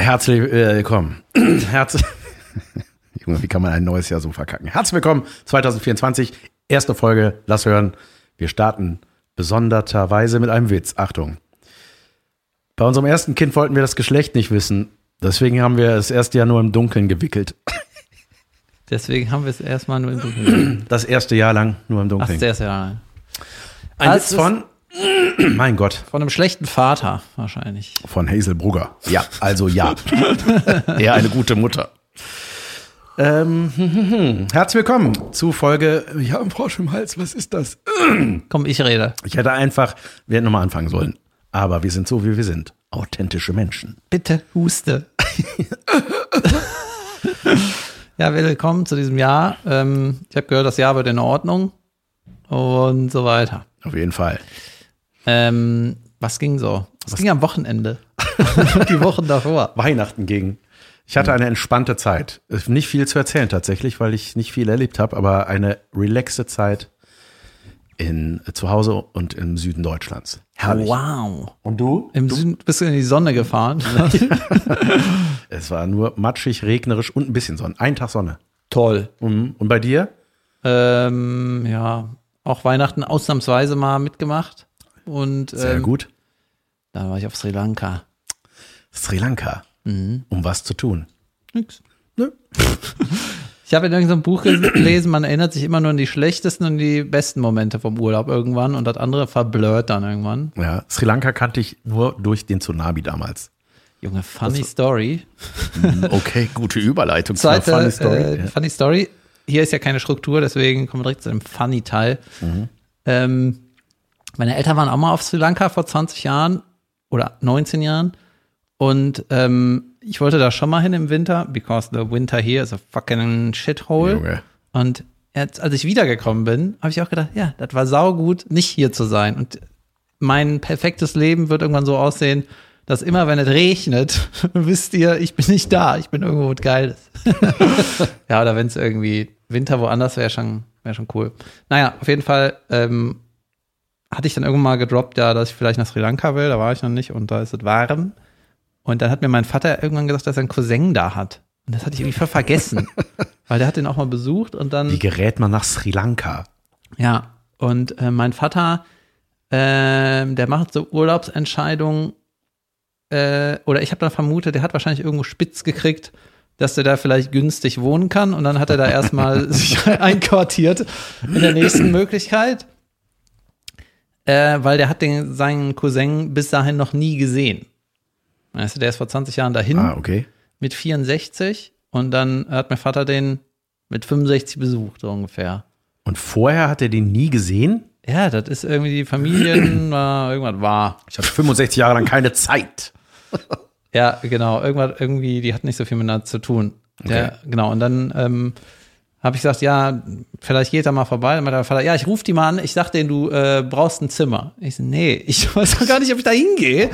Herzlich äh, willkommen. Herzlich. Junge, wie kann man ein neues Jahr so verkacken? Herzlich willkommen 2024, erste Folge. Lass hören. Wir starten besonderterweise mit einem Witz. Achtung. Bei unserem ersten Kind wollten wir das Geschlecht nicht wissen. Deswegen haben wir das erste Jahr nur im Dunkeln gewickelt. Deswegen haben wir es erstmal nur im Dunkeln. Das erste Jahr lang nur im Ach, Dunkeln. sehr, sehr. Ein Das Witz von, mein Gott, Von einem schlechten Vater wahrscheinlich. von Hazel Brugger. Ja, also ja. Eher eine gute Mutter. Ähm, hm, hm, hm. Herzlich willkommen zu Folge. Ich habe einen Frosch im Hals. Was ist das? Komm, ich rede. Ich hätte einfach, wir hätten nochmal anfangen sollen. Aber wir sind so, wie wir sind. Authentische Menschen. Bitte huste. ja, willkommen zu diesem Jahr. Ähm, ich habe gehört, das Jahr wird in Ordnung und so weiter. Auf jeden Fall. Ähm, was ging so? Was, ging am Wochenende? Die Wochen davor. Weihnachten ging. Ich hatte eine entspannte Zeit. Nicht viel zu erzählen tatsächlich, weil ich nicht viel erlebt habe, aber eine relaxte Zeit in, zu Hause und im Süden Deutschlands. Herrlich. Wow. Und du? Im Süden bist du in die Sonne gefahren. Es war nur matschig, regnerisch und ein bisschen Sonne. Ein Tag Sonne. Toll. Mhm. Und bei dir? Ähm, ja, auch Weihnachten ausnahmsweise mal mitgemacht. Und Sehr ähm, gut. da war ich auf Sri Lanka. Sri Lanka. Um was zu tun. Nix. Nö. Ich habe in irgendeinem Buch gelesen, man erinnert sich immer nur an die schlechtesten und die besten Momente vom Urlaub irgendwann und das andere verblurrt dann irgendwann. Ja, Sri Lanka kannte ich nur durch den Tsunami damals. Junge, funny Story. Okay, gute Überleitung zu einer Zweite funny Story. Äh, funny Story. Hier ist ja keine Struktur, deswegen kommen wir direkt zu dem funny Teil. Mhm. Ähm, meine Eltern waren auch mal auf Sri Lanka vor 20 Jahren oder 19 Jahren und ähm, ich wollte da schon mal hin im Winter, because the winter here is a fucking shithole. Junge. Und jetzt, als ich wiedergekommen bin, habe ich auch gedacht, ja, das war saugut, nicht hier zu sein. Und mein perfektes Leben wird irgendwann so aussehen, dass immer, wenn es regnet, wisst ihr, ich bin nicht da, ich bin irgendwo was Geiles. ja, oder wenn es irgendwie Winter woanders wäre, schon, wäre schon cool. Naja, auf jeden Fall ähm, hatte ich dann irgendwann mal gedroppt, ja, dass ich vielleicht nach Sri Lanka will, da war ich noch nicht und da ist es warm. Und dann hat mir mein Vater irgendwann gesagt, dass er einen Cousin da hat. Und das hatte ich irgendwie voll vergessen. weil der hat den auch mal besucht und dann. Wie gerät man nach Sri Lanka? Ja, und äh, mein Vater, ähm, der macht so Urlaubsentscheidungen, äh, oder ich habe dann vermutet, der hat wahrscheinlich irgendwo spitz gekriegt, dass der da vielleicht günstig wohnen kann und dann hat er da erstmal sich einquartiert in der nächsten Möglichkeit. Äh, weil der hat den, seinen Cousin bis dahin noch nie gesehen. Weißt du, der ist vor 20 Jahren dahin Ah, okay. mit 64 und dann hat mein Vater den mit 65 besucht, so ungefähr. Und vorher hat er den nie gesehen? Ja, das ist irgendwie die Familien, war, irgendwas war. Ich hatte 65 Jahre lang keine Zeit. Ja, genau, irgendwas, irgendwie, die hat nicht so viel miteinander zu tun. Der, Genau, und dann ähm, habe ich gesagt, ja, vielleicht geht er mal vorbei. Dann meinte mein Vater, ja, ich rufe die mal an, ich sag denen, du äh, brauchst ein Zimmer. Ich so, nee, ich weiß doch gar nicht, ob ich da hingehe.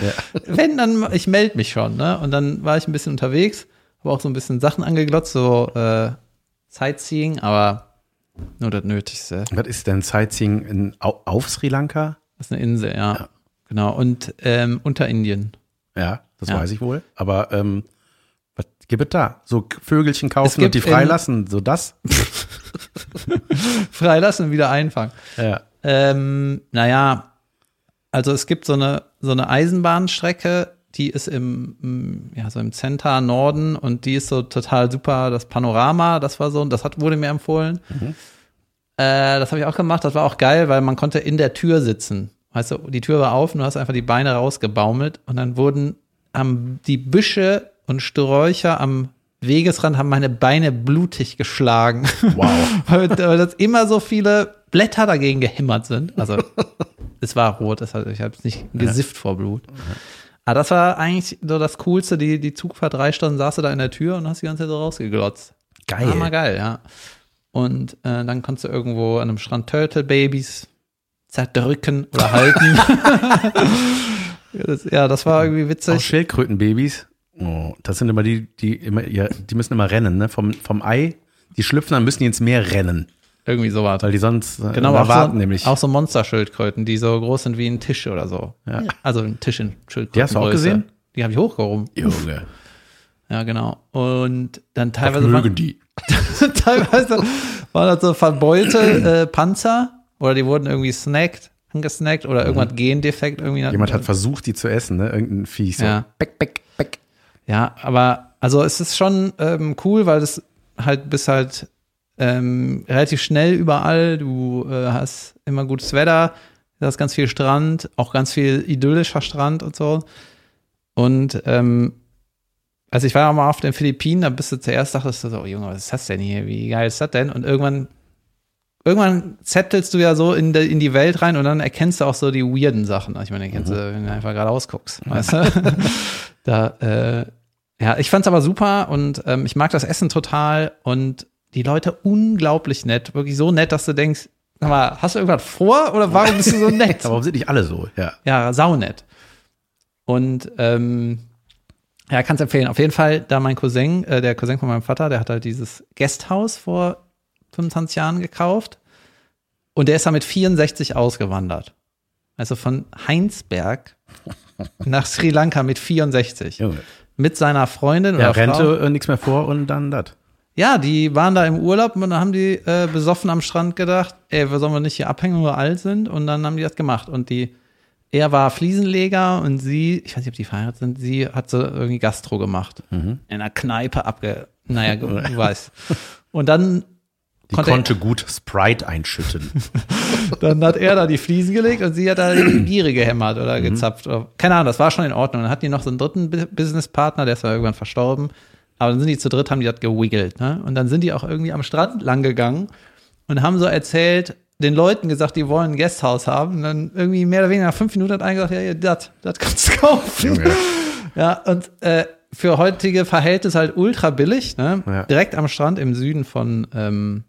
Wenn, dann, ich melde mich schon. Ne? Und dann war ich ein bisschen unterwegs, habe auch so ein bisschen Sachen angeglotzt, so äh, Sightseeing, aber nur das Nötigste. Was ist denn Sightseeing in, au- auf Sri Lanka? Das ist eine Insel, ja. Genau. Und ähm, unter Indien. Ja, das Ja. weiß ich wohl. Aber ähm, gibt es da? So Vögelchen kaufen und die freilassen, so das? Freilassen und wieder einfangen. Ja. Ähm, naja, also es gibt so eine, so eine Eisenbahnstrecke, die ist im, ja, so im Center Norden und die ist so total super. Das Panorama, das war so, das hat, wurde mir empfohlen. Äh, das habe ich auch gemacht. Das war auch geil, weil man konnte in der Tür sitzen. Weißt du, die Tür war auf und du hast einfach die Beine rausgebaumelt und dann wurden am, die Büsche und Sträucher am Wegesrand haben meine Beine blutig geschlagen. Wow. weil, weil das immer so viele Blätter dagegen gehämmert sind. Also es war rot, das hat, ich habe es nicht gesifft vor Blut. Aber das war eigentlich so das Coolste. Die, die Zugfahrt drei Stunden saß du da in der Tür und hast die ganze Zeit so rausgeglotzt. Geil. Hammer geil, ja. Und äh, dann konntest du irgendwo an einem Strand Turtle Babys zerdrücken oder halten. ja, das, ja, das war irgendwie Auch witzig. Schildkrötenbabys. Oh, das sind immer die, die immer, ja, die müssen immer rennen, ne? Vom, vom Ei, die schlüpfen, dann müssen die ins Meer rennen. Irgendwie sowas. Weil die sonst äh, Genau, auch warten so, nämlich. Auch so Monsterschildkröten, die so groß sind wie ein Tisch oder so. Ja. Also ein Tisch in Schildkröten. Die hast du auch gesehen? Die habe ich hochgehoben. Junge. Ja, genau. Und dann Das teilweise, mögen die. teilweise waren das so verbeulte äh, Panzer oder die wurden irgendwie snackt, angesnackt oder irgendwas Gendefekt irgendwie. Mhm. Jemand hat versucht, die zu essen, ne? Irgendein Viech. So. Ja. Beck, beck. Ja, aber also es ist schon ähm, cool, weil es halt bist halt ähm, relativ schnell überall. Du äh, hast immer gutes Wetter, du hast ganz viel Strand, auch ganz viel idyllischer Strand und so. Und ähm, also ich war auch mal auf den Philippinen, da bist du zuerst dachtest du so, oh Junge, was ist das denn hier? Wie geil ist das denn? Und irgendwann irgendwann zettelst du ja so in, de, in die Welt rein und dann erkennst du auch so die weirden Sachen. Ich meine, erkennst du, wenn du einfach geradeaus guckst. Weißt du? da, äh, ja, ich fand's aber super und ähm, ich mag das Essen total und die Leute unglaublich nett. Wirklich so nett, dass du denkst, sag mal, hast du irgendwas vor oder warum bist du so nett? Aber warum sind nicht alle so? Ja. Ja, saunett. Und ähm, ja, kann's empfehlen. Auf jeden Fall, da mein Cousin, äh, der Cousin von meinem Vater, der hat halt dieses Guesthouse vor 25 Jahren gekauft. Und der ist da mit 64 ausgewandert. Also von Heinsberg nach Sri Lanka mit 64. Junge. Mit seiner Freundin Ja, oder Frau. Rente, äh, nichts mehr vor und dann das. Ja, die waren da im Urlaub und dann haben die äh, besoffen am Strand gedacht, ey, wir sollen wir nicht hier abhängen, wo wir alt sind? Und dann haben die das gemacht. Und die, er war Fliesenleger und sie, ich weiß nicht, ob die verheiratet sind, sie hat so irgendwie Gastro gemacht. In einer Kneipe abge, naja, du weißt. Und dann Die Konnte- konnte, gut Sprite einschütten. Dann hat er da die Fliesen gelegt und sie hat da die Biere gehämmert oder gezapft. Oder, keine Ahnung, das war schon in Ordnung. Dann hat die noch so einen dritten Bu- Businesspartner, der ist ja irgendwann verstorben. Aber dann sind die zu dritt, haben die das gewiggelt. Ne? Und dann sind die auch irgendwie am Strand lang gegangen und haben so erzählt, den Leuten gesagt, die wollen ein Gasthaus haben. Und dann irgendwie mehr oder weniger nach fünf Minuten hat einer gesagt, ja, ja, das, das kannst du kaufen. Junge. Ja, und äh, für heutige Verhältnisse halt ultra billig, ne? Ja. Direkt am Strand im Süden von, ähm,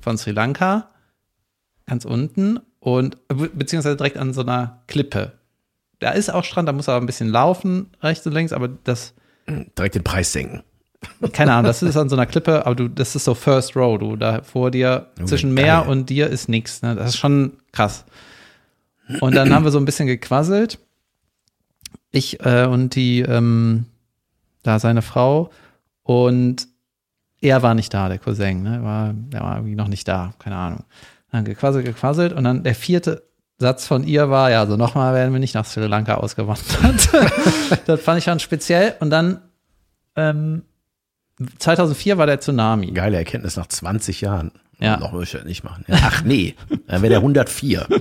von Sri Lanka, ganz unten und be- beziehungsweise direkt an so einer Klippe. Da ist auch Strand, da muss aber ein bisschen laufen, rechts und links, aber das, Direkt den Preis senken. keine Ahnung, das ist an so einer Klippe, aber du, das ist so First Row, du, da vor dir, zwischen Meer geil. und dir ist nichts, ne? Das ist schon krass. Und dann haben wir so ein bisschen gequasselt. Ich äh, und die, ähm, da seine Frau und er war nicht da, der Cousin, ne? War, der war irgendwie noch nicht da, keine Ahnung. Dann gequasselt, gequasselt und dann der vierte Satz von ihr war, ja, also nochmal werden wir nicht nach Sri Lanka ausgewandert. das fand ich schon speziell. Und dann ähm, 2004 war der Tsunami. Geile Erkenntnis nach 20 Jahren. Ja. Noch würde ich das nicht machen. Ja, ach nee, dann wäre der 104.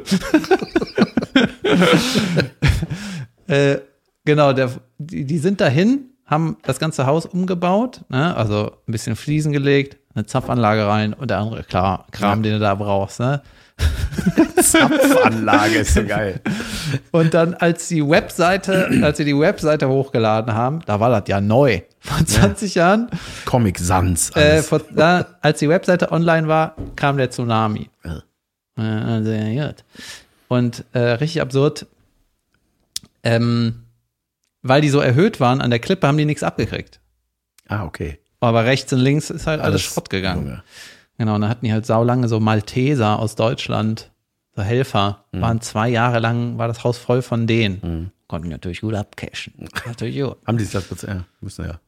Äh, genau, der, die, die sind dahin, haben das ganze Haus umgebaut, ne? also ein bisschen Fliesen gelegt, eine Zapfanlage rein und der andere klar, Kram, den du da brauchst. Ne? Zapfanlage ist so geil. Und dann, als die Webseite, als sie die Webseite hochgeladen haben, da war das ja neu, vor 20 Jahren. Comic Sans. Äh, vor, da, als die Webseite online war, kam der Tsunami. Ja. Äh, ja, gut. Und äh, richtig absurd, ähm, weil die so erhöht waren an der Klippe, haben die nichts abgekriegt. ah, okay. Aber rechts und links ist halt alles, Alles Schrott gegangen. Junge. Genau, und dann hatten die halt saulange so Malteser aus Deutschland, so Helfer. Mhm. Waren zwei Jahre lang, war das Haus voll von denen. Konnten natürlich gut abcashen. Natürlich gut. Haben die sich das bezahlt? Ja, müssen ja.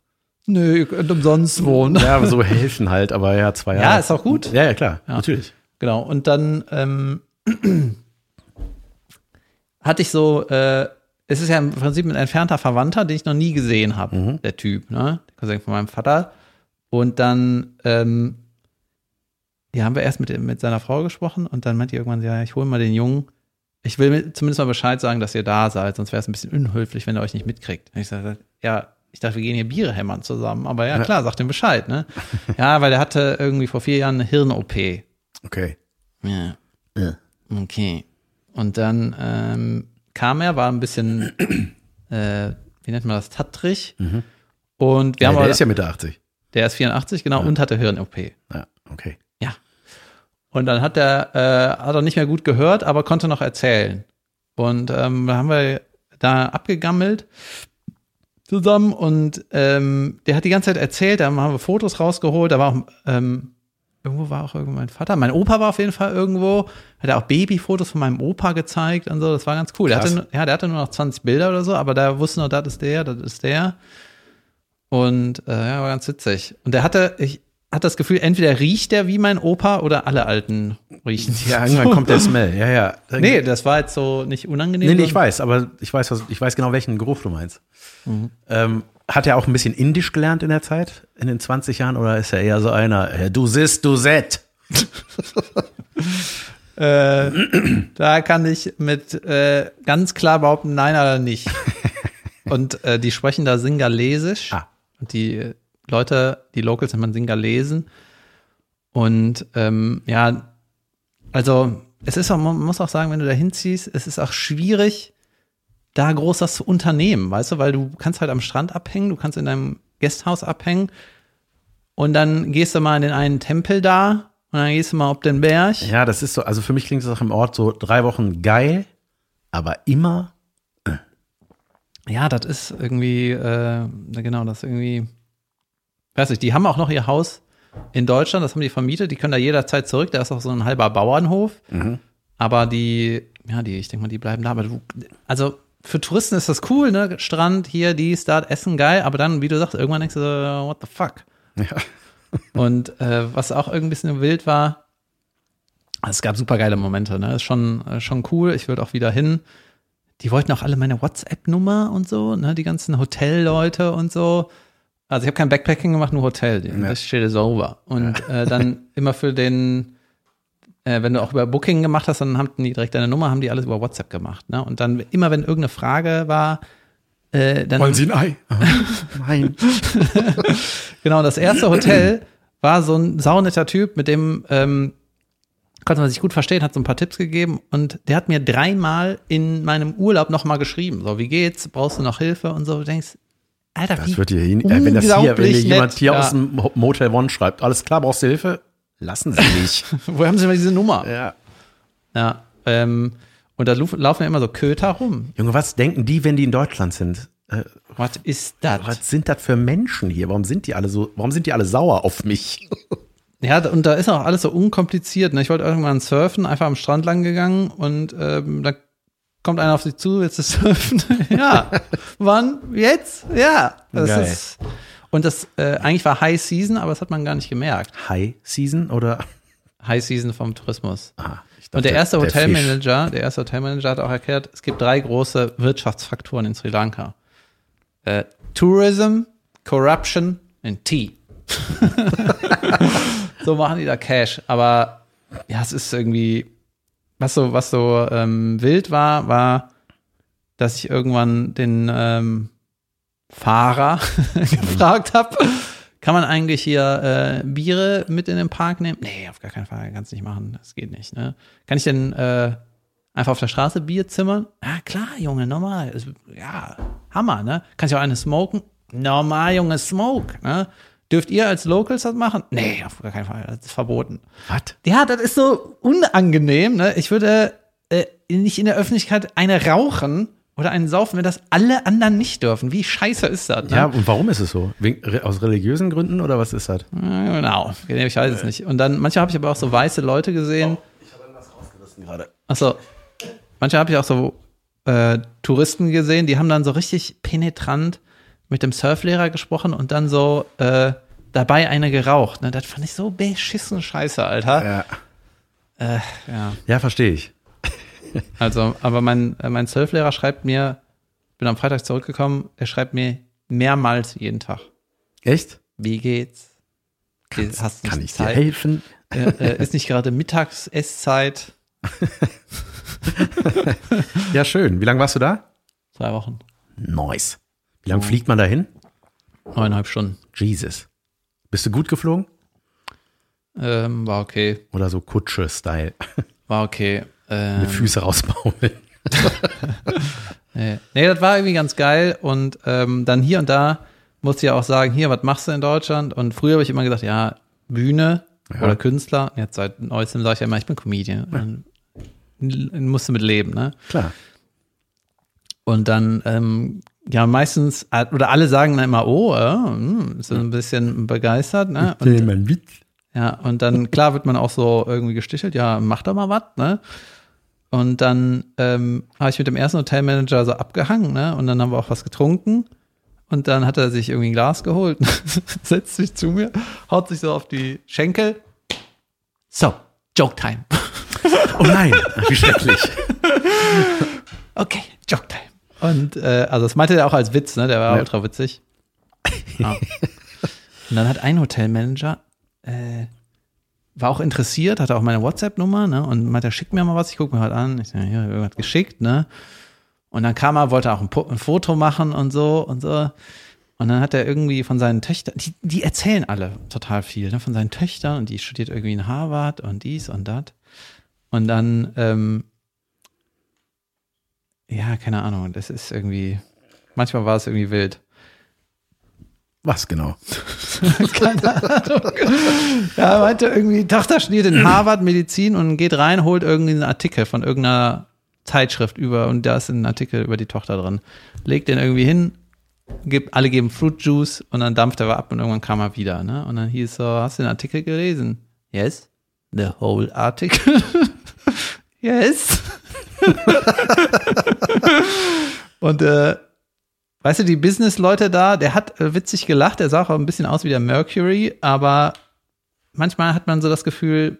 Nö, ihr könnt umsonst wohnen. Ja, aber so helfen halt, aber ja, zwei Jahre. Ja, ist auch gut. Ja, ja, klar, Ja. natürlich. Genau, und dann ähm, hatte ich so, äh, es ist ja im Prinzip ein entfernter Verwandter, den ich noch nie gesehen habe, der Typ, ne? Der Cousin von meinem Vater. Und dann, ähm, ja, haben wir erst mit, mit seiner Frau gesprochen und dann meinte die irgendwann, ja, ich hole mal den Jungen. Ich will zumindest mal Bescheid sagen, dass ihr da seid, sonst wäre es ein bisschen unhöflich, wenn ihr euch nicht mitkriegt. Und ich sagte, ja, ich dachte, wir gehen hier Biere hämmern zusammen. Aber ja, klar, sagt ihm Bescheid, ne? ja, weil der hatte irgendwie vor vier Jahren eine Hirn-OP. Okay. Ja. Ja. Okay. Und dann ähm, kam er, war ein bisschen, äh, wie nennt man das, tattrig. Und wir Ja, haben der aber, ist ja Mitte 80. der ist 84, genau, und hatte Hirn-OP. Ja, okay. Ja. Und dann hat er, äh, hat er nicht mehr gut gehört, aber konnte noch erzählen. Und ähm, da haben wir da abgegammelt zusammen und ähm, der hat die ganze Zeit erzählt, da haben wir Fotos rausgeholt, da war auch, ähm, irgendwo war auch irgendwo mein Vater, mein Opa war auf jeden Fall irgendwo, hat er auch Babyfotos von meinem Opa gezeigt und so, das war ganz cool. Der hatte, ja, der hatte nur noch 20 Bilder oder so, aber da wusste noch, das ist der, das ist der. Und äh, ja, war ganz witzig. Und der hatte, ich hatte das Gefühl, entweder riecht der wie mein Opa oder alle Alten riechen. Ja, irgendwann kommt der Smell. Ja, ja. Nee, das war jetzt so nicht unangenehm. Nee, nee, ich weiß, aber ich weiß, was, ich weiß genau, welchen Geruch du meinst. Mhm. Ähm, hat er auch ein bisschen Indisch gelernt in der Zeit, in den 20 Jahren, oder ist er eher so einer, du sis, du set? Äh, da kann ich mit äh, ganz klar behaupten, nein oder nicht. Und äh, die sprechen da Singalesisch. Ah. Und die äh, Leute, die Locals nennt man Singalesen. Und ähm, ja, also es ist auch, man muss auch sagen, wenn du da hinziehst, es ist auch schwierig, da groß zu unternehmen, weißt du, weil du kannst halt am Strand abhängen, du kannst in deinem Gasthaus abhängen und dann gehst du mal in den einen Tempel da und dann gehst du mal auf den Berg. Ja, das ist so, also für mich klingt das auch im Ort so drei Wochen geil, aber immer, Ja, das ist irgendwie, äh, genau, das ist irgendwie, weiß ich, die haben auch noch ihr Haus in Deutschland, das haben die vermietet, die können da jederzeit zurück, da ist auch so ein halber Bauernhof, aber die, ja, die, ich denke mal, die bleiben da, aber du, also für Touristen ist das cool, ne, Strand, hier, dies, da, Essen, geil, aber dann, wie du sagst, irgendwann denkst du, so, what the fuck? ja, Und äh, was auch irgendwie ein bisschen wild war, es gab super geile Momente, ne? Ist schon, äh, schon cool. Ich würde auch wieder hin. Die wollten auch alle meine WhatsApp-Nummer und so, ne? Die ganzen Hotelleute und so. Also ich habe kein Backpacking gemacht, nur Hotel. Das steht is over. Und äh, dann immer für den, äh, wenn du auch über Booking gemacht hast, dann haben die direkt deine Nummer, haben die alles über WhatsApp gemacht. Ne? Und dann immer, wenn irgendeine Frage war, äh, dann wollen Sie ein Ei? Nein. Genau, das erste Hotel war so ein saunetter Typ, mit dem ähm, konnte man sich gut verstehen, hat so ein paar Tipps gegeben und der hat mir dreimal in meinem Urlaub nochmal geschrieben. So, wie geht's? Brauchst du noch Hilfe? Und so, du denkst, Alter, wie Das wird hier, hin- äh, wenn das hier, wenn dir jemand nett. hier Ja. aus dem Motel One schreibt, alles klar, brauchst du Hilfe? Lassen Sie mich. Woher haben sie mal diese Nummer? ja. Ja. Ähm, und da laufen ja immer so Köter rum. Junge, was denken die, wenn die in Deutschland sind? Äh, Was ist das? was sind das für Menschen hier? Warum sind die alle so, warum sind die alle sauer auf mich? Ja, und da ist auch alles so unkompliziert. Ne? Ich wollte irgendwann surfen, einfach am Strand lang gegangen und ähm, da kommt einer auf sich zu, willst du surfen? ja. Wann? Jetzt? Ja. Das Geil. ist, und das äh, eigentlich war High Season, aber das hat man gar nicht gemerkt. High Season oder? High Season vom Tourismus. Ah, ich Und der dachte, erste. Hotelmanager, der erste Hotelmanager hat auch erklärt, es gibt drei große Wirtschaftsfaktoren in Sri Lanka. Äh, Tourism, Corruption and Tea. so machen die da Cash. Aber ja, es ist irgendwie, was so, was so ähm, wild war, war, dass ich irgendwann den ähm, Fahrer gefragt habe, kann man eigentlich hier äh, Biere mit in den Park nehmen? Nee, auf gar keinen Fall, kannst nicht machen, das geht nicht. Ne? Kann ich denn äh, einfach auf der Straße Bier zimmern? Ja, klar, Junge, normal. Ja, Hammer, ne? Kann ich auch eine smoken? Normal, Junge, smoke, ne? Dürft ihr als Locals das machen? Nee, auf gar keinen Fall, das ist verboten. Was? Ja, das ist so unangenehm. Ne? Ich würde äh, nicht in der Öffentlichkeit eine rauchen oder einen saufen, wenn das alle anderen nicht dürfen. Wie scheiße ist das? Ne? Ja, und warum ist es so? Aus religiösen Gründen oder was ist das? Genau, ich weiß es nicht. Und dann, manchmal habe ich aber auch so weiße Leute gesehen. Ich habe irgendwas rausgerissen gerade. Achso, manchmal habe ich auch so äh, Touristen gesehen, die haben dann so richtig penetrant mit dem Surflehrer gesprochen und dann so äh, dabei eine geraucht. Ne? Das fand ich so beschissen scheiße, Alter. Ja, Äh, ja. ja verstehe ich. Also, aber mein, äh, mein Surflehrer schreibt mir, bin am Freitag zurückgekommen, er schreibt mir mehrmals jeden Tag. Echt? Wie geht's? Hast du Kann ich dir Zeit? helfen? Äh, äh, ist nicht gerade Mittags-Esszeit? Ja, schön. Wie lange warst du da? Zwei Wochen. Nice. Wie lange fliegt man da hin? Neuneinhalb Stunden. Jesus. Bist du gut geflogen? Ähm, war okay. Oder so Kutsche-Style? War okay. Ähm, Mit Füße rausbaumeln. nee. nee, das war irgendwie ganz geil. Und ähm, dann hier und da musste ich ja auch sagen, hier, was machst du in Deutschland? Und früher habe ich immer gesagt, ja, Bühne Ja. oder Künstler. Jetzt seit neuestem sage ich ja immer, ich bin Comedian. Und musste mit leben, ne? Klar. Und dann, ähm, ja, meistens, oder alle sagen dann immer, oh, äh, hm, so ein bisschen begeistert, ne? Und, mal einen Witz. ja, und dann, klar, wird man auch so irgendwie gestichelt, ja, mach doch mal was, ne? Und dann ähm, habe ich mit dem ersten Hotelmanager so abgehangen, ne? Und dann haben wir auch was getrunken. Und dann hat er sich irgendwie ein Glas geholt, setzt sich zu mir, haut sich so auf die Schenkel. So, Joke Time. Oh nein, wie schrecklich. Okay, Joke Time. Und äh, also das meinte er auch als Witz, ne? Der war Ja. ultra witzig. Ja. Und dann hat ein Hotelmanager äh, war auch interessiert, hatte auch meine WhatsApp-Nummer, ne? Und meinte, schick mir mal was, ich gucke mir halt an. Ich ja, irgendwas geschickt, ne? Und dann kam er, wollte auch ein, ein Foto machen und so und so. Und dann hat er irgendwie von seinen Töchtern, die, die erzählen alle total viel, ne? Von seinen Töchtern und die studiert irgendwie in Harvard und dies und das. Und dann, ähm, ja, keine Ahnung, das ist irgendwie, manchmal war es irgendwie wild. Was genau? Keine Ahnung. Ja, meinte irgendwie, Tochter studiert in Harvard Medizin und geht rein, holt irgendwie einen Artikel von irgendeiner Zeitschrift über und da ist ein Artikel über die Tochter drin. Legt den irgendwie hin, gibt, alle geben Fruit Juice und dann dampft er ab und irgendwann kam er wieder, ne? Und dann hieß so, hast du den Artikel gelesen? Yes. The whole article. yes. und äh, Weißt du, die Business-Leute da, der hat äh, witzig gelacht, der sah auch ein bisschen aus wie der Mercury, aber manchmal hat man so das Gefühl,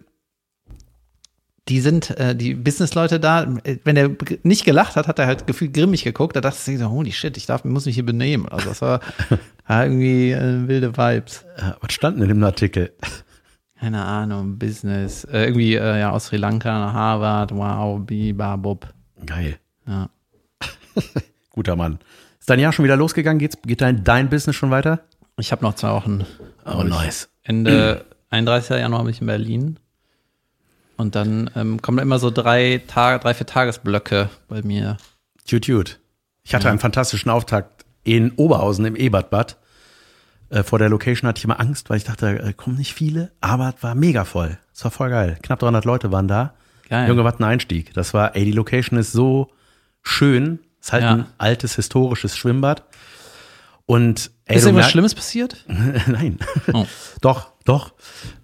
die sind, äh, die Business-Leute da, äh, wenn er nicht gelacht hat, hat er halt gefühlt grimmig geguckt, da dachte ich so, holy shit, ich darf, muss mich hier benehmen. Also das war, war irgendwie äh, wilde Vibes. Äh, Was stand denn in dem Artikel? Keine Ahnung, Business, äh, irgendwie äh, ja aus Sri Lanka nach Harvard, wow, bibabub. Geil. Ja. Guter Mann. Ist dein Jahr schon wieder losgegangen? Geht's, geht dein, dein Business schon weiter? Ich habe noch zwei Wochen Oh, nice. Ende 31. Januar bin ich in Berlin. Und dann ähm, kommen immer so drei Tage, drei, vier Tagesblöcke bei mir. Tut, tut. Ich hatte einen fantastischen Auftakt in Oberhausen im Ebertbad. Äh, vor der Location hatte ich immer Angst, weil ich dachte, da äh, kommen nicht viele, aber es war mega voll. Es war voll geil. Knapp 300 Leute waren da. Geil. Junge, was ein Einstieg. Das war, ey, die Location ist so schön. Ist halt Ja. ein altes, historisches Schwimmbad. Und ey, Ist irgendwas Schlimmes passiert? Nein. Oh. doch, doch.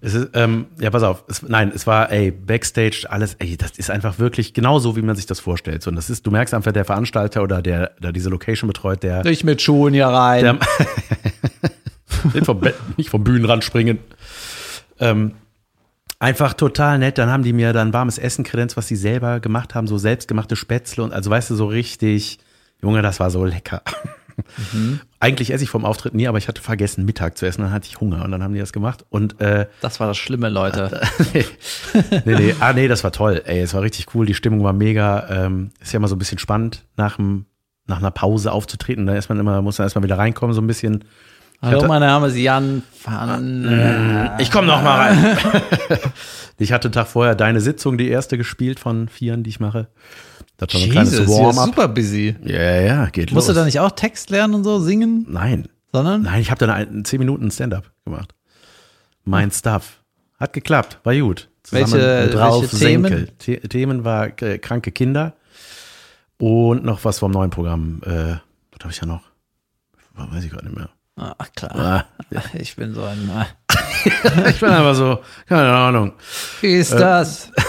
Es ist, ähm, ja, pass auf. Es, nein, es war, ey, Backstage, alles, ey, das ist einfach wirklich genau so, wie man sich das vorstellt. So, Und das ist, du merkst einfach, der Veranstalter oder der, der diese Location betreut, der, Nicht mit Schuhen hier rein. der nicht vom, Bett, nicht vom Bühnenrand springen. Ähm, einfach total nett. Dann haben die mir dann warmes Essen kredenzt, was sie selber gemacht haben, so selbstgemachte Spätzle und also weißt du, so richtig, Junge, das war so lecker. Eigentlich esse ich vom Auftritt nie, aber ich hatte vergessen, Mittag zu essen, dann hatte ich Hunger und dann haben die das gemacht. Und äh, das war das Schlimme, Leute. nee, nee, ah, nee, das war toll. Ey, es war richtig cool, die Stimmung war mega. Ähm, ist ja immer so ein bisschen spannend, nach, dem, nach einer Pause aufzutreten. Da ist man immer, muss man erstmal wieder reinkommen, so ein bisschen. Hallo, hatte- mein Name ist Jan van. Ich komme noch mal rein. ich hatte einen Tag vorher deine Sitzung, die erste gespielt von vieren, die ich mache. Das war so ein kleines Warm-up. super busy. Ja, ja, geht Musst los. du da nicht auch Text lernen und so singen, Nein, sondern? nein, ich habe dann ein, 10 Minuten Stand-up gemacht. Mein Stuff. Hat geklappt, war gut. Welche- mit Ralf welche Themen? The Themen war äh, kranke Kinder und noch was vom neuen Programm. Äh, was habe ich ja noch? Weiß ich gerade nicht mehr. Ach klar. Ah, Ich bin so ein. ah. ich bin einfach so, keine Ahnung. Wie ist das?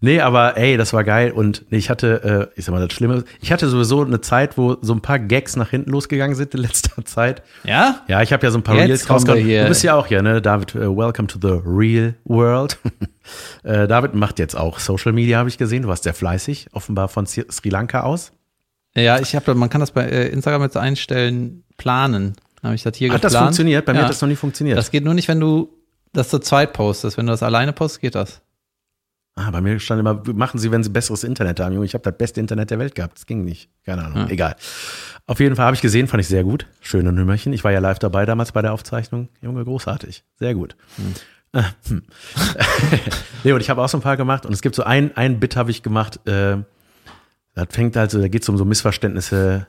Nee, aber ey, das war geil und nee, ich hatte, äh, ich sag mal, das Schlimme, ich hatte sowieso eine Zeit, wo so ein paar Gags nach hinten losgegangen sind in letzter Zeit. Ja? Ja, ich habe ja so ein paar Jetzt Reels rausgehauen. hier. Du bist ja auch hier, ne, David, äh, welcome to the real world. äh, David macht jetzt auch Social Media, habe ich gesehen. Du warst sehr fleißig, offenbar von Sri Lanka aus. Ja, ich habe, man kann das bei äh, Instagram jetzt einstellen, planen. Habe ich das hier Hat das geplant. funktioniert? Bei mir Ja. hat das noch nie funktioniert. Das geht nur nicht, wenn du das zu zweit postest. Wenn du das alleine postest, geht das. ah, bei mir stand immer, machen Sie, wenn Sie besseres Internet haben. Junge, ich habe das beste Internet der Welt gehabt. Das ging nicht. Keine Ahnung. Ja. Egal. Auf jeden Fall habe ich gesehen, fand ich sehr gut. Schöne Nummerchen. Ich war ja live dabei damals bei der Aufzeichnung. Junge, großartig. Sehr gut. Äh, hm. nee, und ich habe auch so ein paar gemacht. Und es gibt so ein, ein Bit habe ich gemacht. Äh, das fängt also, da geht es um so Missverständnisse,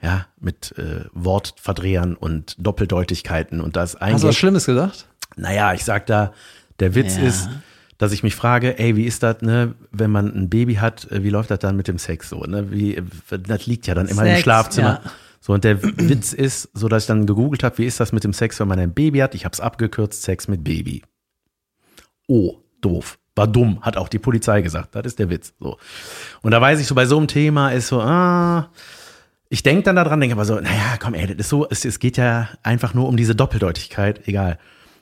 ja, mit äh, Wortverdrehern und Doppeldeutigkeiten. Und da ist ein Hast du was Schlimmes gesagt? naja, ich sag da, der Witz Ja. ist, dass ich mich frage, ey, wie ist das, ne, wenn man ein Baby hat, äh, wie läuft das dann mit dem Sex so, ne? Wie, äh, das liegt ja dann immer im Sex, Schlafzimmer. ja. So, und der Witz ist, so dass ich dann gegoogelt habe, wie ist das mit dem Sex, wenn man ein Baby hat? Ich habe es abgekürzt, Sex mit Baby. Oh, doof. War dumm, hat auch die Polizei gesagt. Das ist der Witz. So. Und da weiß ich so, bei so einem Thema ist so, ah, ich denke dann daran, denke aber so, naja, komm, ey, das ist so, es, es geht ja einfach nur um diese Doppeldeutigkeit, egal.